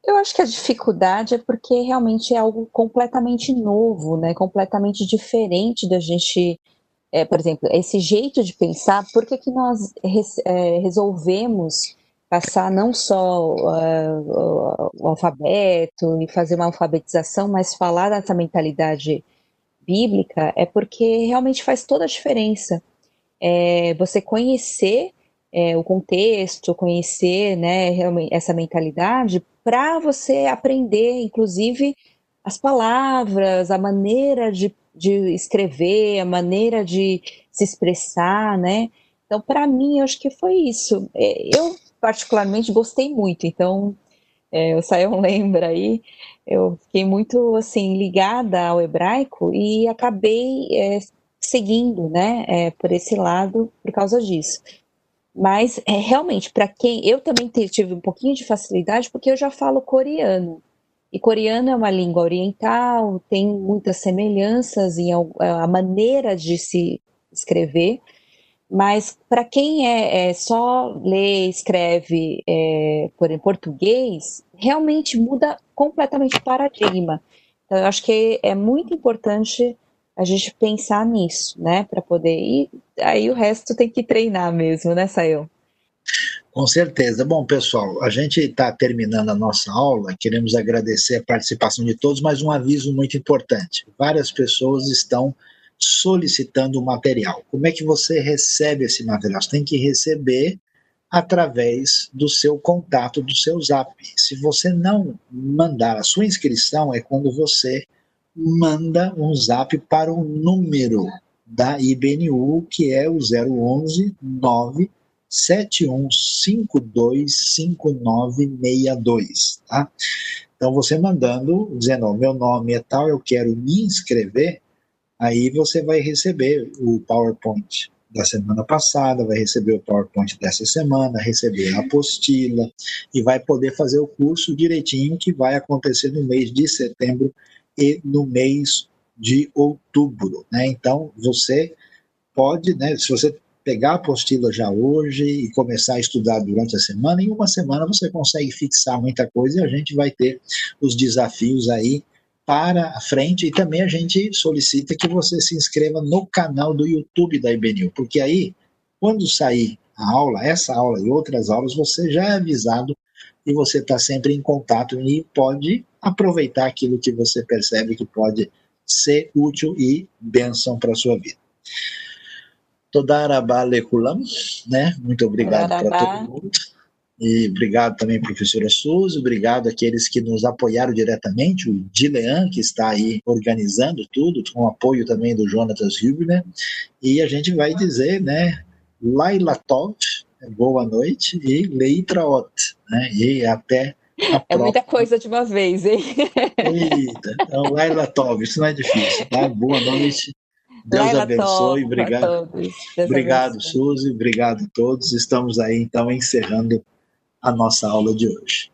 Eu acho que a dificuldade é porque realmente é algo completamente novo, né? completamente diferente da gente. É, por exemplo, esse jeito de pensar, por que, que nós é, resolvemos passar não só uh, o alfabeto e fazer uma alfabetização, mas falar dessa mentalidade bíblica, é porque realmente faz toda a diferença. É, você conhecer é, o contexto, conhecer né, realmente essa mentalidade, para você aprender, inclusive, as palavras, a maneira de, de escrever, a maneira de se expressar, né? Então, para mim, eu acho que foi isso. É, eu, particularmente, gostei muito. Então, é, o Sayão lembra aí, eu fiquei muito, assim, ligada ao hebraico e acabei é, seguindo, né, é, por esse lado por causa disso. Mas é, realmente, para quem. Eu também tive um pouquinho de facilidade, porque eu já falo coreano. E coreano é uma língua oriental, tem muitas semelhanças em a maneira de se escrever. Mas para quem é, é, só lê, escreve é, por em português, realmente muda completamente o paradigma. Então, eu acho que é muito importante a gente pensar nisso, né, para poder ir. Aí o resto tem que treinar mesmo, né, Sael? Com certeza. Bom, pessoal, a gente está terminando a nossa aula. Queremos agradecer a participação de todos, mas um aviso muito importante: várias pessoas estão solicitando o material. Como é que você recebe esse material? Você tem que receber através do seu contato, do seu zap. Se você não mandar a sua inscrição, é quando você manda um zap para o número da IBNU, que é o 011 971525962, tá? Então, você mandando, dizendo, meu nome é tal, eu quero me inscrever, aí você vai receber o PowerPoint da semana passada, vai receber o PowerPoint dessa semana, receber a apostila e vai poder fazer o curso direitinho que vai acontecer no mês de setembro e no mês de outubro. Né? Então, você pode, né, se você pegar a apostila já hoje e começar a estudar durante a semana, em uma semana você consegue fixar muita coisa e a gente vai ter os desafios aí para a frente e também a gente solicita que você se inscreva no canal do YouTube da IBNU, porque aí, quando sair a aula, essa aula e outras aulas, você já é avisado e você está sempre em contato e pode aproveitar aquilo que você percebe que pode ser útil e bênção para a sua vida. Todarabá Lekulam, né? Muito obrigado para todo mundo. E obrigado também, professora Suzy, obrigado àqueles que nos apoiaram diretamente, o Dilean, que está aí organizando tudo, com apoio também do Jonatas Hübner. E a gente vai dizer, né, Laila Tov, boa noite, e Leitraot, né, e até é muita coisa de uma vez, hein? Eita, então, Laila Tov, isso não é difícil, tá? Boa noite. Deus Laila abençoe, Tov, obrigado. obrigado, Suzy, obrigado a todos. Estamos aí então encerrando a nossa aula de hoje.